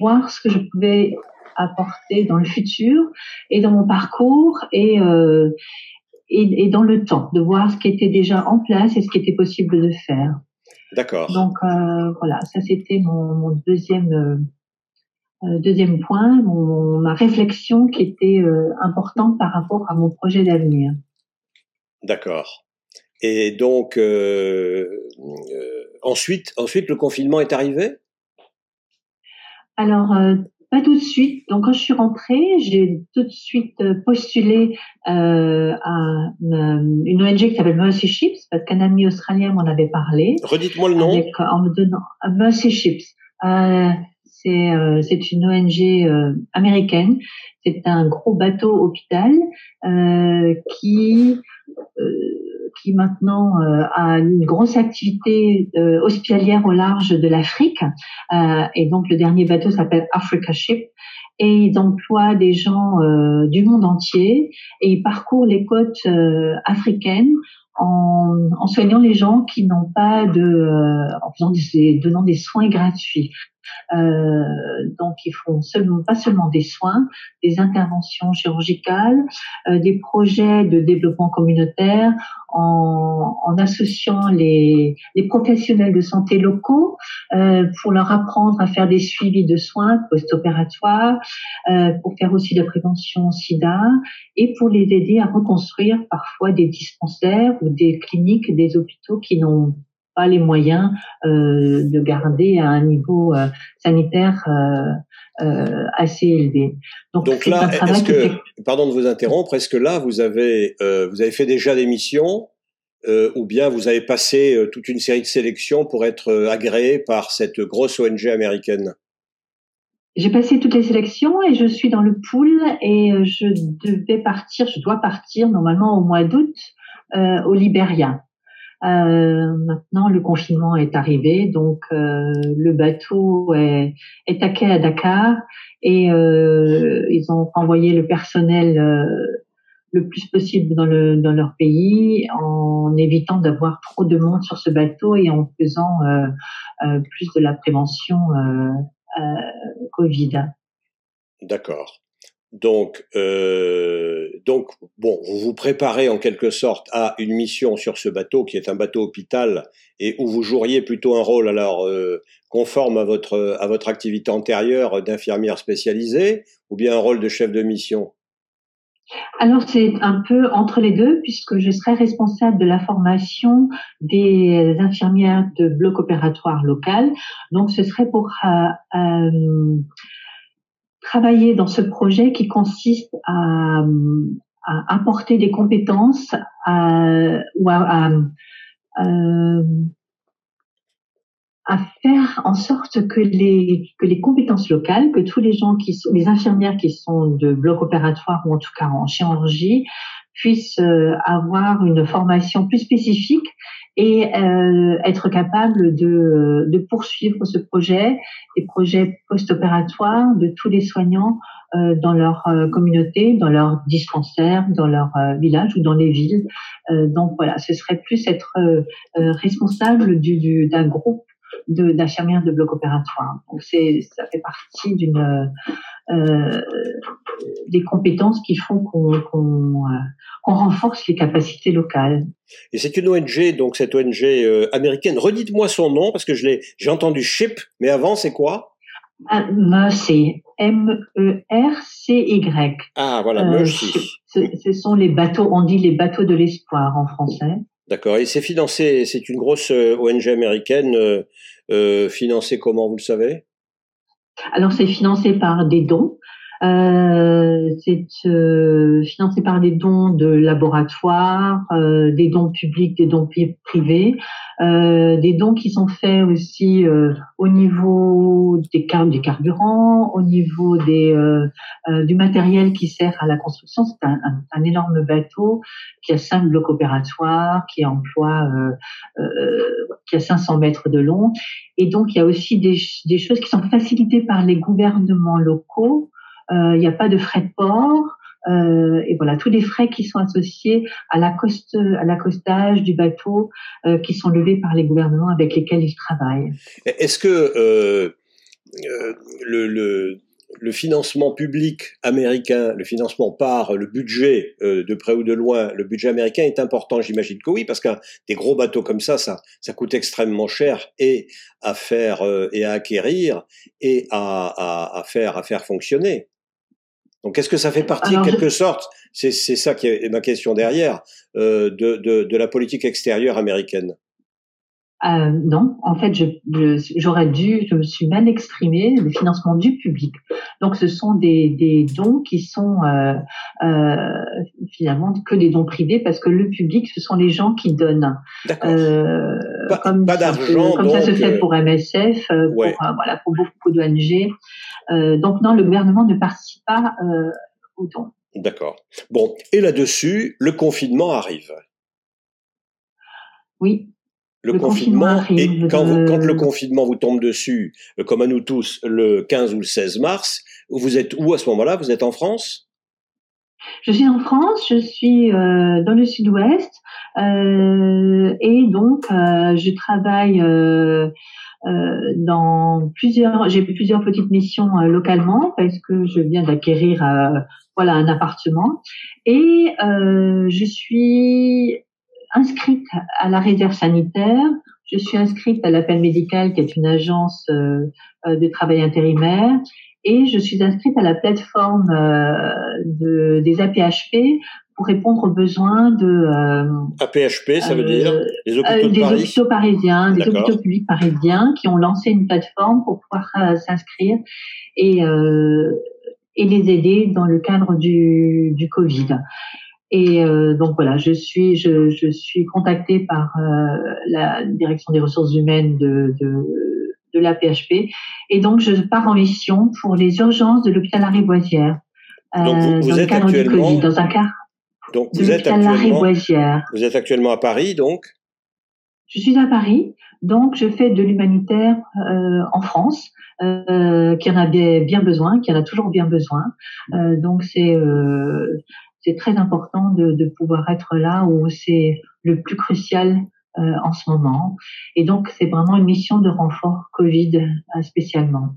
C: voir ce que je pouvais apporter dans le futur et dans mon parcours et, et, et dans le temps, de voir ce qui était déjà en place et ce qui était possible de faire.
B: D'accord.
C: Donc euh, voilà, ça c'était mon, mon, deuxième euh, euh, deuxième point, mon, ma réflexion qui était euh, importante par rapport à mon projet d'avenir.
B: D'accord. Et donc ensuite, ensuite le confinement est arrivé?
C: Alors pas tout de suite. Donc quand je suis rentrée, j'ai tout de suite euh, postulé euh, à une, une, ONG qui s'appelle Mercy Ships parce qu'un ami australien m'en avait parlé.
B: Redites-moi le nom.
C: Avec, en me donnant Mercy Ships. Euh, c'est euh, c'est une ONG euh, américaine. C'est un gros bateau hôpital euh, qui qui maintenant euh, a une grosse activité euh, hospitalière au large de l'Afrique. Euh, et donc le dernier bateau s'appelle Africa Ship. Et ils emploient des gens du monde entier et ils parcourent les côtes africaines en, en, soignant les gens qui n'ont pas de, en faisant des, donnant des soins gratuits. Euh, donc, ils font seulement, pas seulement des soins, des interventions chirurgicales, euh, des projets de développement communautaire en, en associant les, les, professionnels de santé locaux euh, pour leur apprendre à faire des suivis de soins post-opératoires, pour faire aussi de la prévention SIDA et pour les aider à reconstruire parfois des dispensaires ou des cliniques, des hôpitaux qui n'ont pas les moyens euh, de garder un niveau euh, sanitaire euh, assez élevé.
B: Donc, Donc là, est-ce que, pardon de vous interrompre, est-ce que là vous avez vous avez fait déjà des missions ou bien vous avez passé toute une série de sélections pour être agréé par cette grosse ONG américaine?
C: J'ai passé toutes les sélections et je suis dans le pool et je devais partir, je dois partir normalement au mois d'août euh, au Libéria. Euh, maintenant, le confinement est arrivé, donc euh, le bateau est, est à quai à Dakar et euh, ils ont envoyé le personnel euh, le plus possible dans, le, dans leur pays en évitant d'avoir trop de monde sur ce bateau et en faisant euh, plus de la prévention Covid.
B: D'accord. Donc, donc, bon, vous vous préparez en quelque sorte à une mission sur ce bateau qui est un bateau hôpital et où vous joueriez plutôt un rôle alors euh, conforme à votre à votre activité antérieure d'infirmière spécialisée ou bien un rôle de chef de mission?
C: Alors c'est un peu entre les deux puisque je serai responsable de la formation des infirmières de bloc opératoire local. Donc ce serait pour euh, euh travailler dans ce projet qui consiste à, à apporter des compétences ou à, euh, à, faire en sorte que les, que les compétences locales, que tous les gens qui sont, les infirmières qui sont de bloc opératoire ou en tout cas en chirurgie, puissent euh, avoir une formation plus spécifique et euh, être capable de, de, poursuivre ce projet, les projets post-opératoires de tous les soignants euh, dans leur euh, communauté, dans leur dispensaire, dans leur euh, village ou dans les villes. Euh, donc voilà, ce serait plus être responsable du, du, d'un groupe d'infirmières de bloc opératoire. Donc c'est ça fait partie d'une euh, des compétences qui font qu'on qu'on renforce les capacités locales.
B: Et c'est une ONG, donc cette ONG euh, américaine. Redites-moi son nom parce que je l'ai, j'ai entendu SHIP, mais avant c'est quoi?
C: Ah, Mercy, M-E-R-C-Y.
B: Ah voilà, euh, Mercy.
C: Ce, sont les bateaux, on dit les bateaux de l'espoir en français.
B: D'accord. Et c'est financé, c'est une grosse euh, ONG américaine, euh, financée comment, vous le savez?
C: Alors c'est financé par des dons. Euh, c'est euh, financé par des dons de laboratoires, euh, des dons publics, des dons privés, euh, des dons qui sont faits aussi euh, au niveau des, car des carburants, au niveau des, du matériel qui sert à la construction. C'est un, un, énorme bateau qui a cinq blocs opératoires, qui emploie, qui a 500 mètres de long. Et donc, il y a aussi des, des choses qui sont facilitées par les gouvernements locaux euh, il n'y a pas de frais de port. Euh, et voilà tous les frais qui sont associés à l'accost à l'accostage du bateau euh, qui sont levés par les gouvernements avec lesquels ils travaillent.
B: Est-ce que euh, le, financement public américain, le financement par le budget de près ou de loin, le budget américain est important J'imagine que oui, parce qu'un des gros bateaux comme ça, ça, coûte extrêmement cher et à faire et à acquérir et à faire fonctionner. Donc, est-ce que ça fait partie, en quelque sorte, c'est ça qui est ma question derrière, euh, de, de, de, la politique extérieure américaine?
C: Euh, non, en fait, j'aurais je, dû, je me suis mal exprimée, le financement du public. Donc, ce sont des, des dons qui sont euh, euh, finalement que des dons privés parce que le public, ce sont les gens qui donnent.
B: Euh, pas, comme pas d'argent.
C: Comme ça se fait euh, pour MSF, euh, pour, voilà, pour beaucoup d'ONG. donc, non, le gouvernement ne participe pas aux dons.
B: D'accord. Bon, et là-dessus, le confinement arrive.
C: Oui,
B: le, confinement, et quand, quand, le confinement vous tombe dessus, euh, comme à nous tous, le 15 ou le 16 mars, vous êtes où à ce moment-là? Vous êtes en France?
C: Je suis en France, je suis euh, dans le sud-ouest euh, et donc euh, je travaille euh, dans plusieurs, j'ai plusieurs petites missions localement parce que je viens d'acquérir voilà un appartement. Et je suis inscrite à la réserve sanitaire. Je suis inscrite à l'appel médical, qui est une agence euh, euh, de travail intérimaire, et je suis inscrite à la plateforme euh, de, des APHP pour répondre aux besoins de
B: APHP, ça veut dire
C: les hôpitaux, des hôpitaux parisiens, des hôpitaux publics parisiens qui ont lancé une plateforme pour pouvoir s'inscrire et et les aider dans le cadre du, du Covid. Et euh, donc voilà, je suis je, je suis contactée par euh, la direction des ressources humaines de, de de la PHP et donc je pars en mission pour les urgences de l'hôpital Lariboisière.
B: Euh, donc vous, vous
C: dans
B: êtes
C: le cadre du Covid, dans un cas
B: donc
C: de
B: vous êtes
C: l'hôpital
B: actuellement vous êtes actuellement à Paris donc
C: Je suis à Paris, donc je fais de l'humanitaire euh, en France, euh, qui en a bien bien besoin, qui en a toujours bien besoin. Euh, donc c'est euh, c'est très important de, de pouvoir être là où c'est le plus crucial euh, en ce moment. Et donc c'est vraiment une mission de renfort Covid euh, spécialement.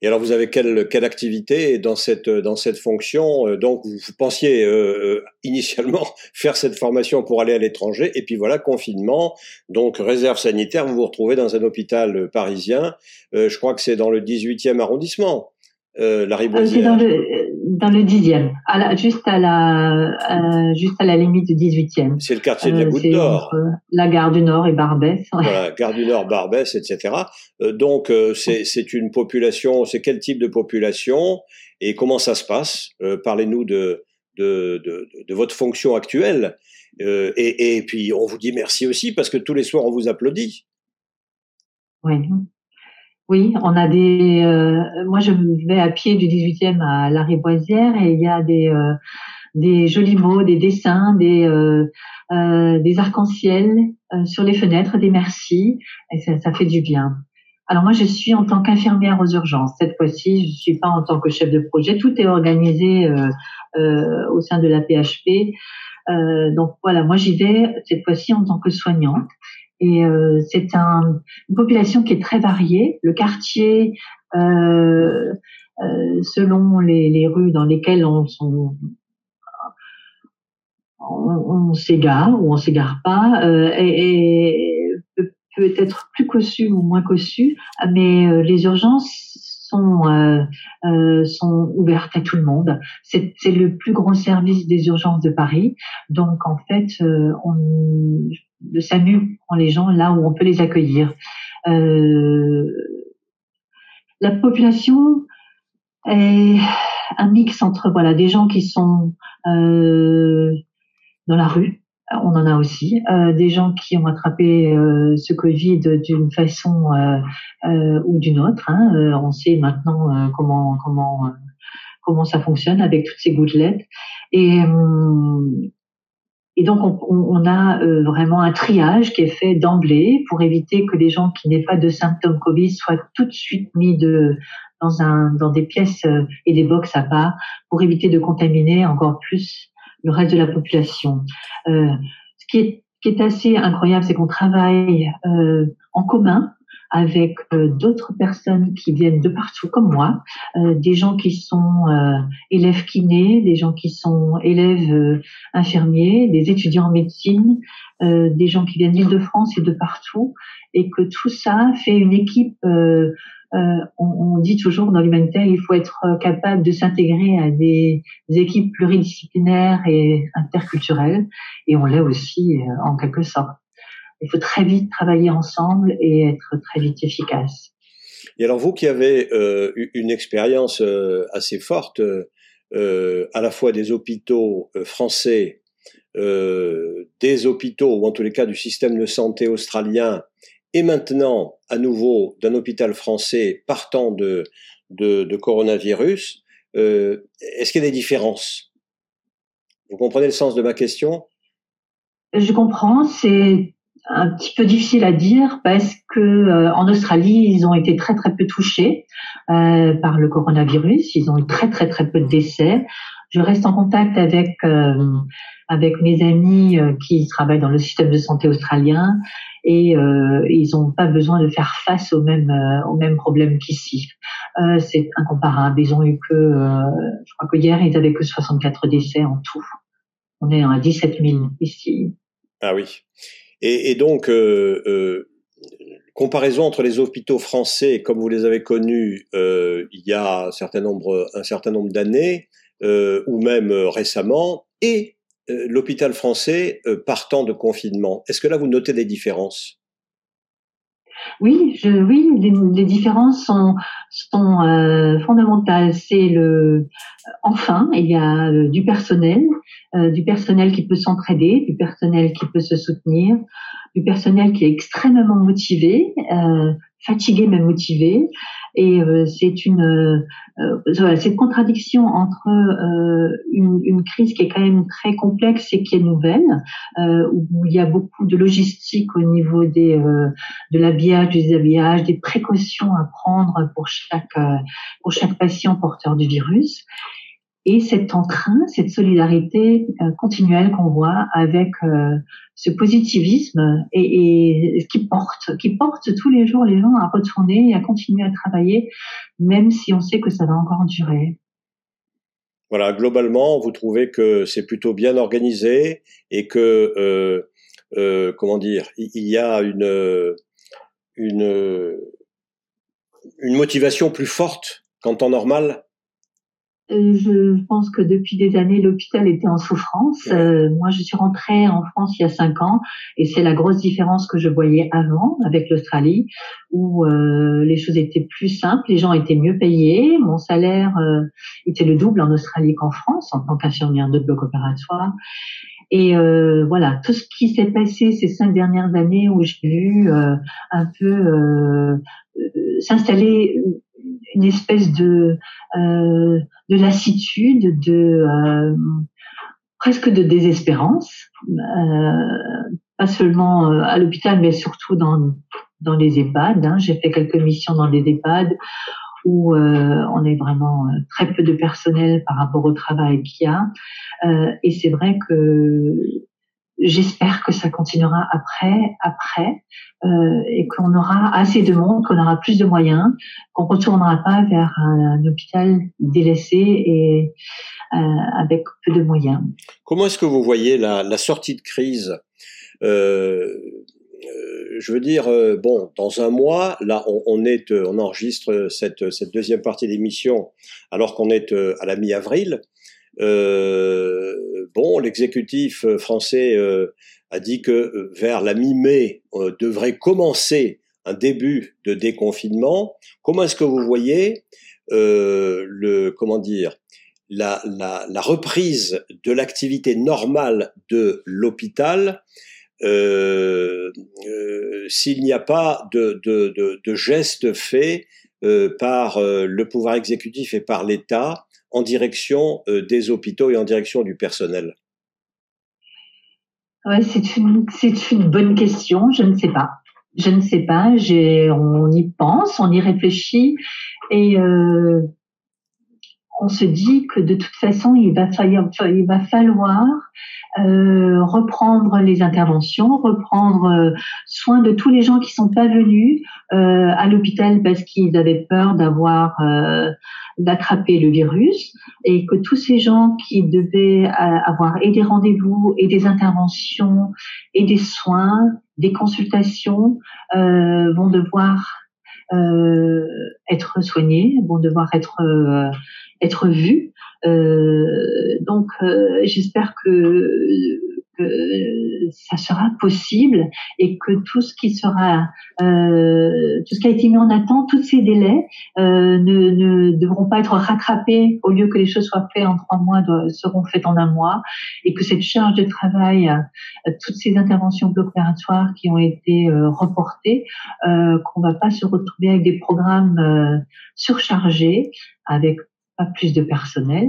B: Et alors, vous avez quelle, quelle activité dans cette, dans cette fonction euh, Donc, vous, pensiez euh, initialement faire cette formation pour aller à l'étranger, et puis voilà, confinement, donc réserve sanitaire, vous vous retrouvez dans un hôpital parisien, je crois que c'est dans le 18e arrondissement, la Riboisière.
C: Dans le dixième, à la, juste à la euh, juste à la limite du 18e.
B: C'est le quartier de la
C: Euh,
B: Goutte d'Or.
C: la gare du Nord et Barbès. ouais.
B: Voilà, Gare du Nord, Barbès, etc. Euh, donc, euh, c'est c'est une population, c'est quel type de population et comment ça se passe? Euh, Parlez-nous de, de, de, de votre fonction actuelle. Euh, et, et puis, on vous dit merci aussi parce que tous les soirs, on vous applaudit.
C: Oui. Oui, on a des. euh, moi, je vais à pied du 18e à la Riboisière et il y a des euh, des jolis mots, des dessins, des euh, euh, des arcs-en-ciel euh, sur les fenêtres, des merci et ça, ça fait du bien. Alors moi, je suis en tant qu'infirmière aux urgences. Cette fois-ci, je suis pas en tant que chef de projet. Tout est organisé au sein de la PHP. Donc voilà, moi j'y vais cette fois-ci en tant que soignante. Et euh, c'est un, une population qui est très variée. Le quartier, euh, euh, selon les, les rues dans lesquelles on, on, on, s'égare ou on s'égare pas, euh, et, et peut, être plus cossu ou moins cossu, mais euh, les urgences sont euh, euh, sont ouvertes à tout le monde. C'est c'est le plus grand service des urgences de Paris. Donc en fait, euh, on, le SAMU prend les gens là où on peut les accueillir. Euh, la population est un mix entre voilà des gens qui sont euh, dans la rue, on en a aussi, euh, des gens qui ont attrapé euh, ce Covid d'une façon euh, euh, ou d'une autre. Hein. On sait maintenant comment comment comment ça fonctionne avec toutes ces gouttelettes et hum, et donc, on, on a euh, vraiment un triage qui est fait d'emblée pour éviter que les gens qui n'aient pas de symptômes Covid soient tout de suite mis de, dans, un, dans des pièces euh, et des box à part pour éviter de contaminer encore plus le reste de la population. Euh, ce qui est, qui est assez incroyable, c'est qu'on travaille euh, en commun avec euh, d'autres personnes qui viennent de partout, comme moi, euh, des gens qui sont euh, élèves kinés, des gens qui sont élèves euh, infirmiers, des étudiants en médecine, euh, des gens qui viennent d'Île-de-France et de partout, et que tout ça fait une équipe. euh, on, on dit toujours dans l'humanitaire, il faut être capable de s'intégrer à des, des équipes pluridisciplinaires et interculturelles, et on l'est aussi euh, en quelque sorte. Il faut très vite travailler ensemble et être très vite efficace.
B: Et alors, vous qui avez euh, eu une expérience euh, assez forte, euh, à la fois des hôpitaux français, des hôpitaux, ou en tous les cas du système de santé australien, et maintenant, à nouveau, d'un hôpital français partant de, de, de coronavirus, est-ce qu'il y a des différences? Vous comprenez le sens de ma question?
C: Je comprends, c'est un petit peu difficile à dire parce que euh, en Australie, ils ont été très très peu touchés euh, par le coronavirus. Ils ont eu très très très peu de décès. Je reste en contact avec euh, avec mes amis euh, qui travaillent dans le système de santé australien et euh, ils n'ont pas besoin de faire face aux mêmes euh, aux mêmes problèmes qu'ici. C'est incomparable. Ils ont eu que, je crois que hier ils avaient que 64 décès en tout. On est à 17 000 ici.
B: Ah oui. Et, et donc, euh, euh, comparaison entre les hôpitaux français, comme vous les avez connus euh, il y a un certain nombre, un certain nombre d'années, euh, ou même euh, récemment, et euh, l'hôpital français partant de confinement. Est-ce que là, vous notez des différences?
C: Oui, je, oui, les, les différences sont, sont euh, fondamentales. C'est le, enfin, il y a euh, du personnel, euh, du personnel qui peut s'entraider, du personnel qui peut se soutenir, du personnel qui est extrêmement motivé, euh, fatigué mais motivé. Et euh, c'est une euh, voilà, cette contradiction entre une, une, crise qui est quand même très complexe et qui est nouvelle, où il y a beaucoup de logistique au niveau des de l'habillage, du déshabillage, des précautions à prendre pour chaque pour chaque patient porteur du virus et cet entrain, cette solidarité euh, continuelle qu'on voit avec euh, ce positivisme et, et, qui porte, qui porte tous les jours les gens à retourner et à continuer à travailler, même si on sait que ça va encore durer.
B: Voilà, globalement, vous trouvez que c'est plutôt bien organisé et que, euh, euh, comment dire, il y a une, une, une motivation plus forte qu'en temps normal
C: je pense que depuis des années, l'hôpital était en souffrance. Euh, moi, je suis rentrée en France il y a cinq ans, et c'est la grosse différence que je voyais avant avec l'Australie, où euh, les choses étaient plus simples, les gens étaient mieux payés, mon salaire euh, était le double en Australie qu'en France en tant qu'infirmière de bloc opératoire. Et euh, voilà, tout ce qui s'est passé ces cinq dernières années où j'ai vu un peu s'installer une espèce de euh, de lassitude, de euh, presque de désespérance, euh, pas seulement à l'hôpital, mais surtout dans dans les EHPAD. Hein. J'ai fait quelques missions dans des EHPAD où on est vraiment très peu de personnel par rapport au travail qu'il y a. Et c'est vrai que j'espère que ça continuera après, après, euh, et qu'on aura assez de monde, qu'on aura plus de moyens, qu'on retournera pas vers un, hôpital délaissé et euh, avec peu de moyens.
B: Comment est-ce que vous voyez la, la sortie de crise? Euh, euh je veux dire, euh, bon, dans un mois, là, on, on est, on enregistre cette, cette deuxième partie d'émission, alors qu'on est à la mi-avril. Euh, bon, l'exécutif euh, français euh, a dit que vers la mi-mai devrait commencer un début de déconfinement. Comment est-ce que vous voyez le comment dire la, la, reprise de l'activité normale de l'hôpital euh, s'il n'y a pas de, de, de, de gestes faits par le pouvoir exécutif et par l'État en direction euh, des hôpitaux et en direction du personnel
C: ouais, c'est une, une bonne question. Je ne sais pas. Je ne sais pas. On y pense, on y réfléchit et euh, on se dit que de toute façon, il va falloir, euh, reprendre les interventions, reprendre euh, soin de tous les gens qui sont pas venus euh, à l'hôpital parce qu'ils avaient peur d'avoir euh, d'attraper le virus et que tous ces gens qui devaient avoir et des rendez-vous et des interventions et des soins, des consultations vont devoir être soignés, vont devoir être être vus euh, donc, euh, j'espère que, que, ça sera possible et que tout ce qui sera, euh, tout ce qui a été mis en attente, tous ces délais ne, ne, devront pas être rattrapés au lieu que les choses soient faites en trois mois, seront faites en un mois. Et que cette charge de travail, toutes ces interventions opératoires qui ont été reportées, qu'on va pas se retrouver avec des programmes surchargés avec pas plus de personnel.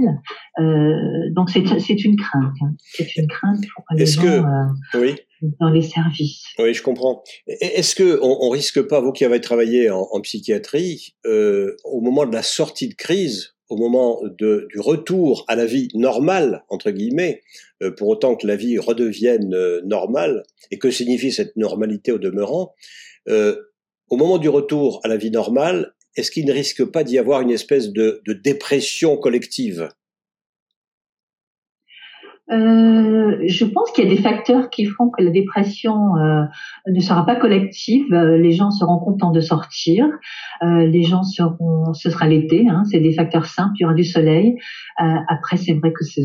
C: Euh, donc c'est une crainte. Hein. C'est une crainte pour les gens que, euh, oui. dans les services.
B: Oui, je comprends. Est-ce que on, on, risque pas, vous qui avez travaillé en, en psychiatrie, euh, au moment de la sortie de crise, au moment de, du retour à la vie normale entre guillemets, euh, pour autant que la vie redevienne euh, normale, et que signifie cette normalité au demeurant, euh, au moment du retour à la vie normale, est-ce qu'il ne risque pas d'y avoir une espèce de, dépression collective?
C: Euh, je pense qu'il y a des facteurs qui font que la dépression euh, ne sera pas collective. Euh, les gens seront contents de sortir. Les gens seront, ce sera l'été. Hein, c'est des facteurs simples. Il y aura du soleil. Après, c'est vrai que c'est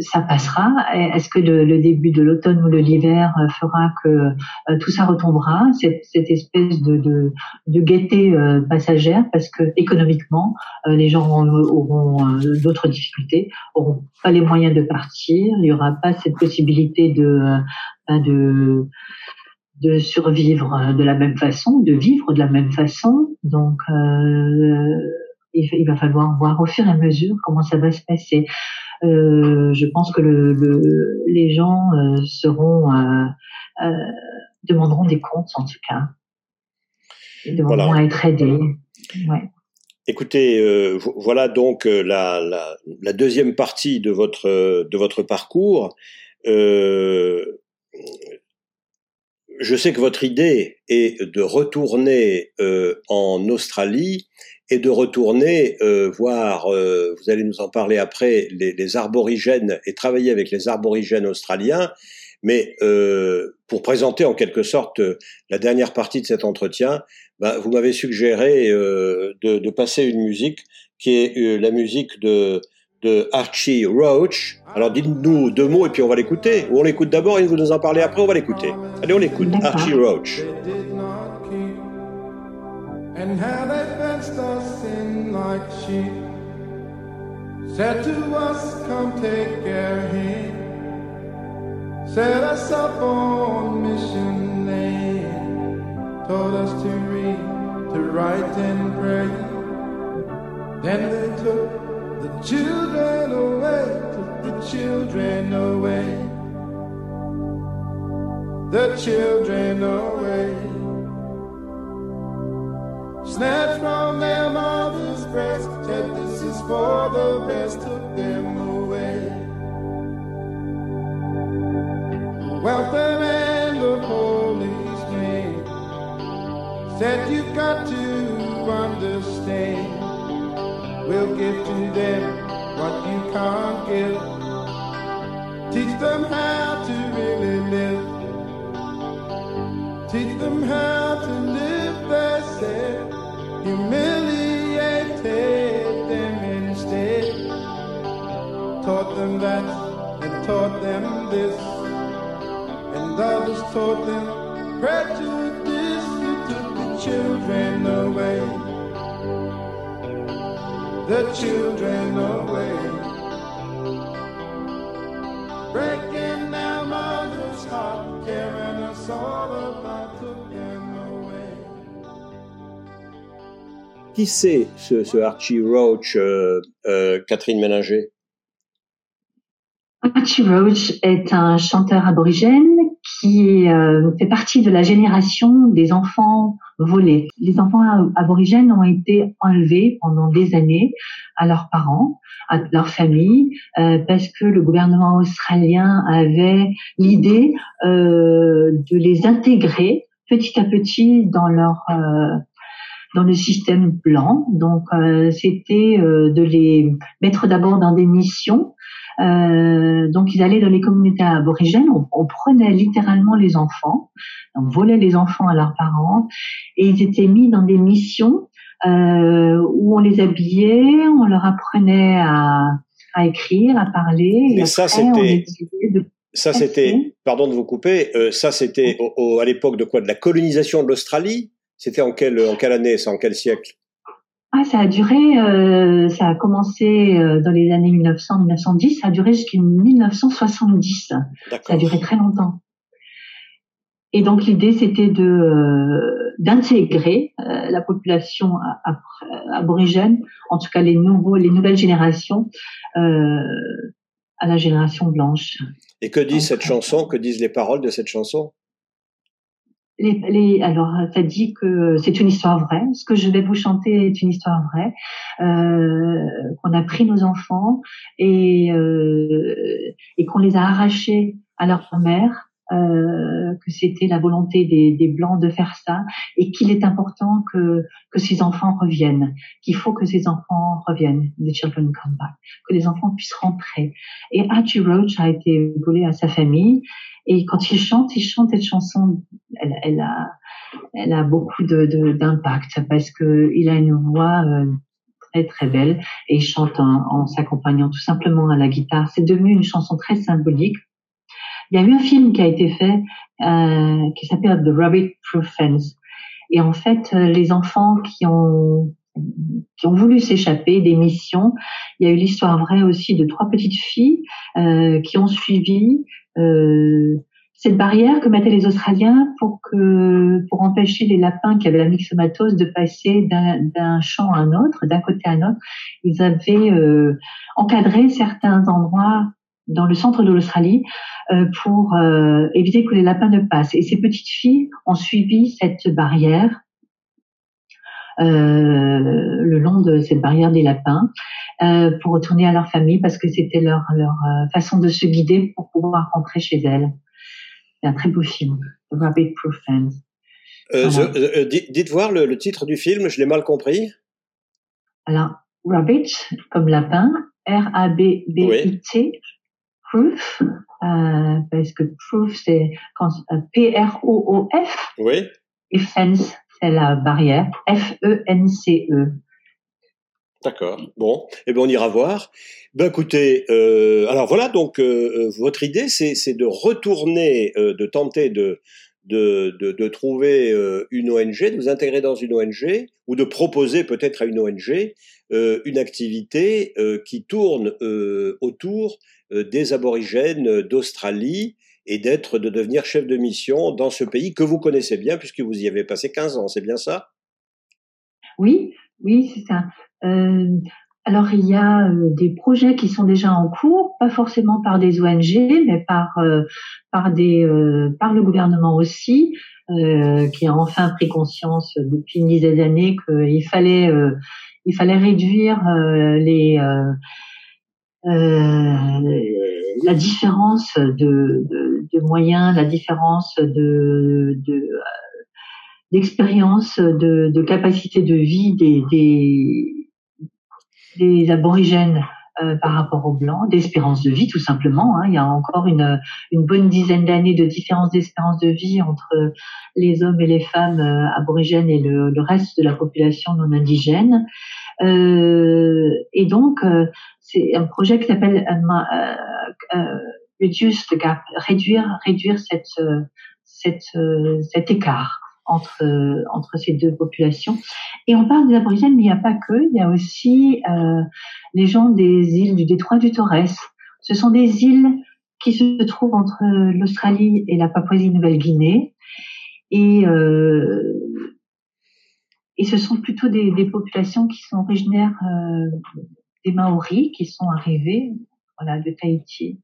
C: ça passera Est-ce que le, début de l'automne ou de l'hiver euh, fera que euh, tout ça retombera cette, cette espèce de, de, de gaieté passagère? Parce que économiquement les gens auront, d'autres difficultés, auront pas les moyens de partir, il y aura pas cette possibilité de de de survivre de la même façon, de vivre de la même façon. Donc, euh, il, va falloir voir au fur et à mesure comment ça va se passer. Euh, je pense que le, le, les gens euh, seront euh, demanderont des comptes en tout cas. Ils devront voilà. être aidés. Ouais.
B: Écoutez, euh, voilà donc la, la, la, deuxième partie de votre de votre parcours. Euh, je sais que votre idée est de retourner euh, en Australie et de retourner euh, voir, euh, vous allez nous en parler après, les, les, arborigènes et travailler avec les arborigènes australiens. Mais euh, pour présenter en quelque sorte la dernière partie de cet entretien, bah, vous m'avez suggéré de, de, passer une musique qui est la musique de de Archie Roach. Alors dites-nous deux mots et puis on va l'écouter. Ou on l'écoute d'abord et vous nous en parlez après, on va l'écouter. Allez, on l'écoute. Archie Roach. And how they fenced us in like sheep. Said to us, come take care here. Set us up on mission lane. Told us to read, to write and pray. Then they took the children away, took the children away, the children away. Snatched from their mother's breast, said this is for the best, took them away. Welcome and the police name said you've got to We'll give to them what you can't give. Teach them how to really live. Teach them how to live, they said. Humiliated them instead. Taught them that and taught them this. And others taught them prejudice. You took the children away the children away. Breaking our mother's heart, tearing us all apart, them away. Qui c'est ce, ce, Archie Roach, euh, euh, Catherine Méninger
C: Archie Roach est un chanteur aborigène qui euh, fait partie de la génération des enfants volés. Les enfants aborigènes ont été enlevés pendant des années à leurs parents, à leur famille, euh, parce que le gouvernement australien avait l'idée euh, de les intégrer petit à petit dans leur euh, dans le système blanc. Donc, euh, c'était de les mettre d'abord dans des missions. Euh, donc ils allaient dans les communautés aborigènes, on, prenait littéralement les enfants, on volait les enfants à leurs parents, et ils étaient mis dans des missions euh, où on les habillait, on leur apprenait à, à écrire, à parler.
B: Et, ça c'était. Ça c'était, pardon de vous couper, euh, ça c'était à l'époque de quoi? De la colonisation de l'Australie? C'était en quelle, en quelle année ça En quel siècle?
C: Ah, ça a duré, euh, ça a commencé euh, dans les années 1900-1910, ça a duré jusqu'en 1970. Ça a duré très longtemps. Et donc l'idée, c'était de euh, d'intégrer la population aborigène, en tout cas les nouveaux, les nouvelles générations, à la génération blanche.
B: Et que dit cette chanson? Que disent les paroles de cette chanson?
C: Les, les, alors, ça dit que c'est une histoire vraie. Ce que je vais vous chanter est une histoire vraie. Euh, qu'on a pris nos enfants et, euh, et qu'on les a arrachés à leur mère. Euh, que c'était la volonté des, des, blancs de faire ça et qu'il est important que que ces enfants reviennent, qu'il faut que ces enfants reviennent, the children come back, que les enfants puissent rentrer. Et Archie Roach a été volé à sa famille et quand il chante, il chante cette chanson, elle, elle a, elle a beaucoup de d'impact parce que il a une voix euh, très très belle et il chante en, en s'accompagnant tout simplement à la guitare. C'est devenu une chanson très symbolique. Il y a eu un film qui a été fait euh, qui s'appelle The Rabbit Proof Fence. Et en fait, euh, les enfants qui ont qui ont voulu s'échapper des missions. Il y a eu l'histoire vraie aussi de trois petites filles euh, qui ont suivi euh, cette barrière que mettaient les Australiens pour que pour empêcher les lapins qui avaient la myxomatose de passer d'un champ à un autre, d'un côté à un autre. Ils avaient euh, encadré certains endroits dans le centre de l'Australie euh, pour euh, éviter que les lapins ne passent. Et ces petites filles ont suivi cette barrière euh, le long de cette barrière des lapins euh, pour retourner à leur famille parce que c'était leur, leur façon de se guider pour pouvoir rentrer chez elles. C'est un très beau film, Rabbit Proof Fans.
B: Euh, voilà. euh, dites voir le, le, titre du film, je l'ai mal compris.
C: Alors, Rabbit, comme lapin, R-A-B-B-I-T, oui. Proof, euh, parce que Proof, c'est P-R-O-O-F.
B: Oui.
C: Et Fence, c'est la barrière, F-E-N-C-E. -E.
B: D'accord. Bon, eh ben on ira voir. Ben écoutez, euh, alors voilà, donc euh, votre idée, c'est de retourner, euh, de tenter de de, de, trouver euh, une ONG, de vous intégrer dans une ONG, ou de proposer peut-être à une ONG euh, une activité euh, qui tourne autour des aborigènes d'Australie et d'être, de devenir chef de mission dans ce pays que vous connaissez bien puisque vous y avez passé 15 ans, c'est bien ça?
C: Oui, oui, c'est ça. Euh, alors il y a euh, des projets qui sont déjà en cours, pas forcément par des ONG, mais par euh, par des par le gouvernement aussi, qui a enfin pris conscience depuis une dizaine d'années qu'il fallait il fallait réduire les la différence de, de, de, moyens, la différence de, de d'expérience, de, de, capacité de vie des, des, des aborigènes euh, par rapport aux blancs, d'espérance de vie tout simplement. Hein. Il y a encore une, une bonne dizaine d'années de différence d'espérance de vie entre les hommes et les femmes euh, aborigènes et le, le, reste de la population non indigène. Euh, et donc, euh, c'est un projet qui s'appelle euh, Reduce the Gap, réduire, réduire cette, cette, cet écart entre entre ces deux populations. Et on parle des aborigènes, mais il n'y a pas que. Il y a aussi euh, les gens des îles du détroit du Torres. Ce sont des îles qui se trouvent entre l'Australie et la Papouasie-Nouvelle-Guinée. Et euh, et ce sont plutôt des, populations qui sont originaires euh, des Maoris, qui sont arrivés voilà, de Tahiti.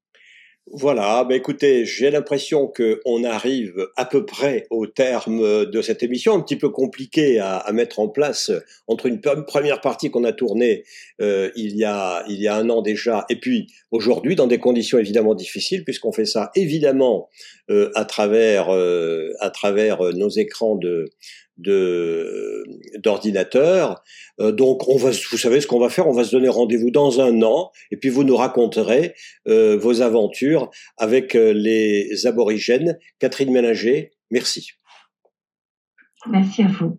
B: Voilà, ben écoutez, j'ai l'impression qu'on arrive à peu près au terme de cette émission, un petit peu compliqué à, mettre en place entre une première partie qu'on a tournée euh, il, y a, il y a un an déjà, et puis aujourd'hui dans des conditions évidemment difficiles, puisqu'on fait ça évidemment euh, à travers, euh, à travers nos écrans de, de d'ordinateur. Euh, donc on va, vous savez ce qu'on va faire, on va se donner rendez-vous dans un an et puis vous nous raconterez euh, vos aventures avec euh, les aborigènes. Catherine Mélinger, merci.
C: Merci à vous.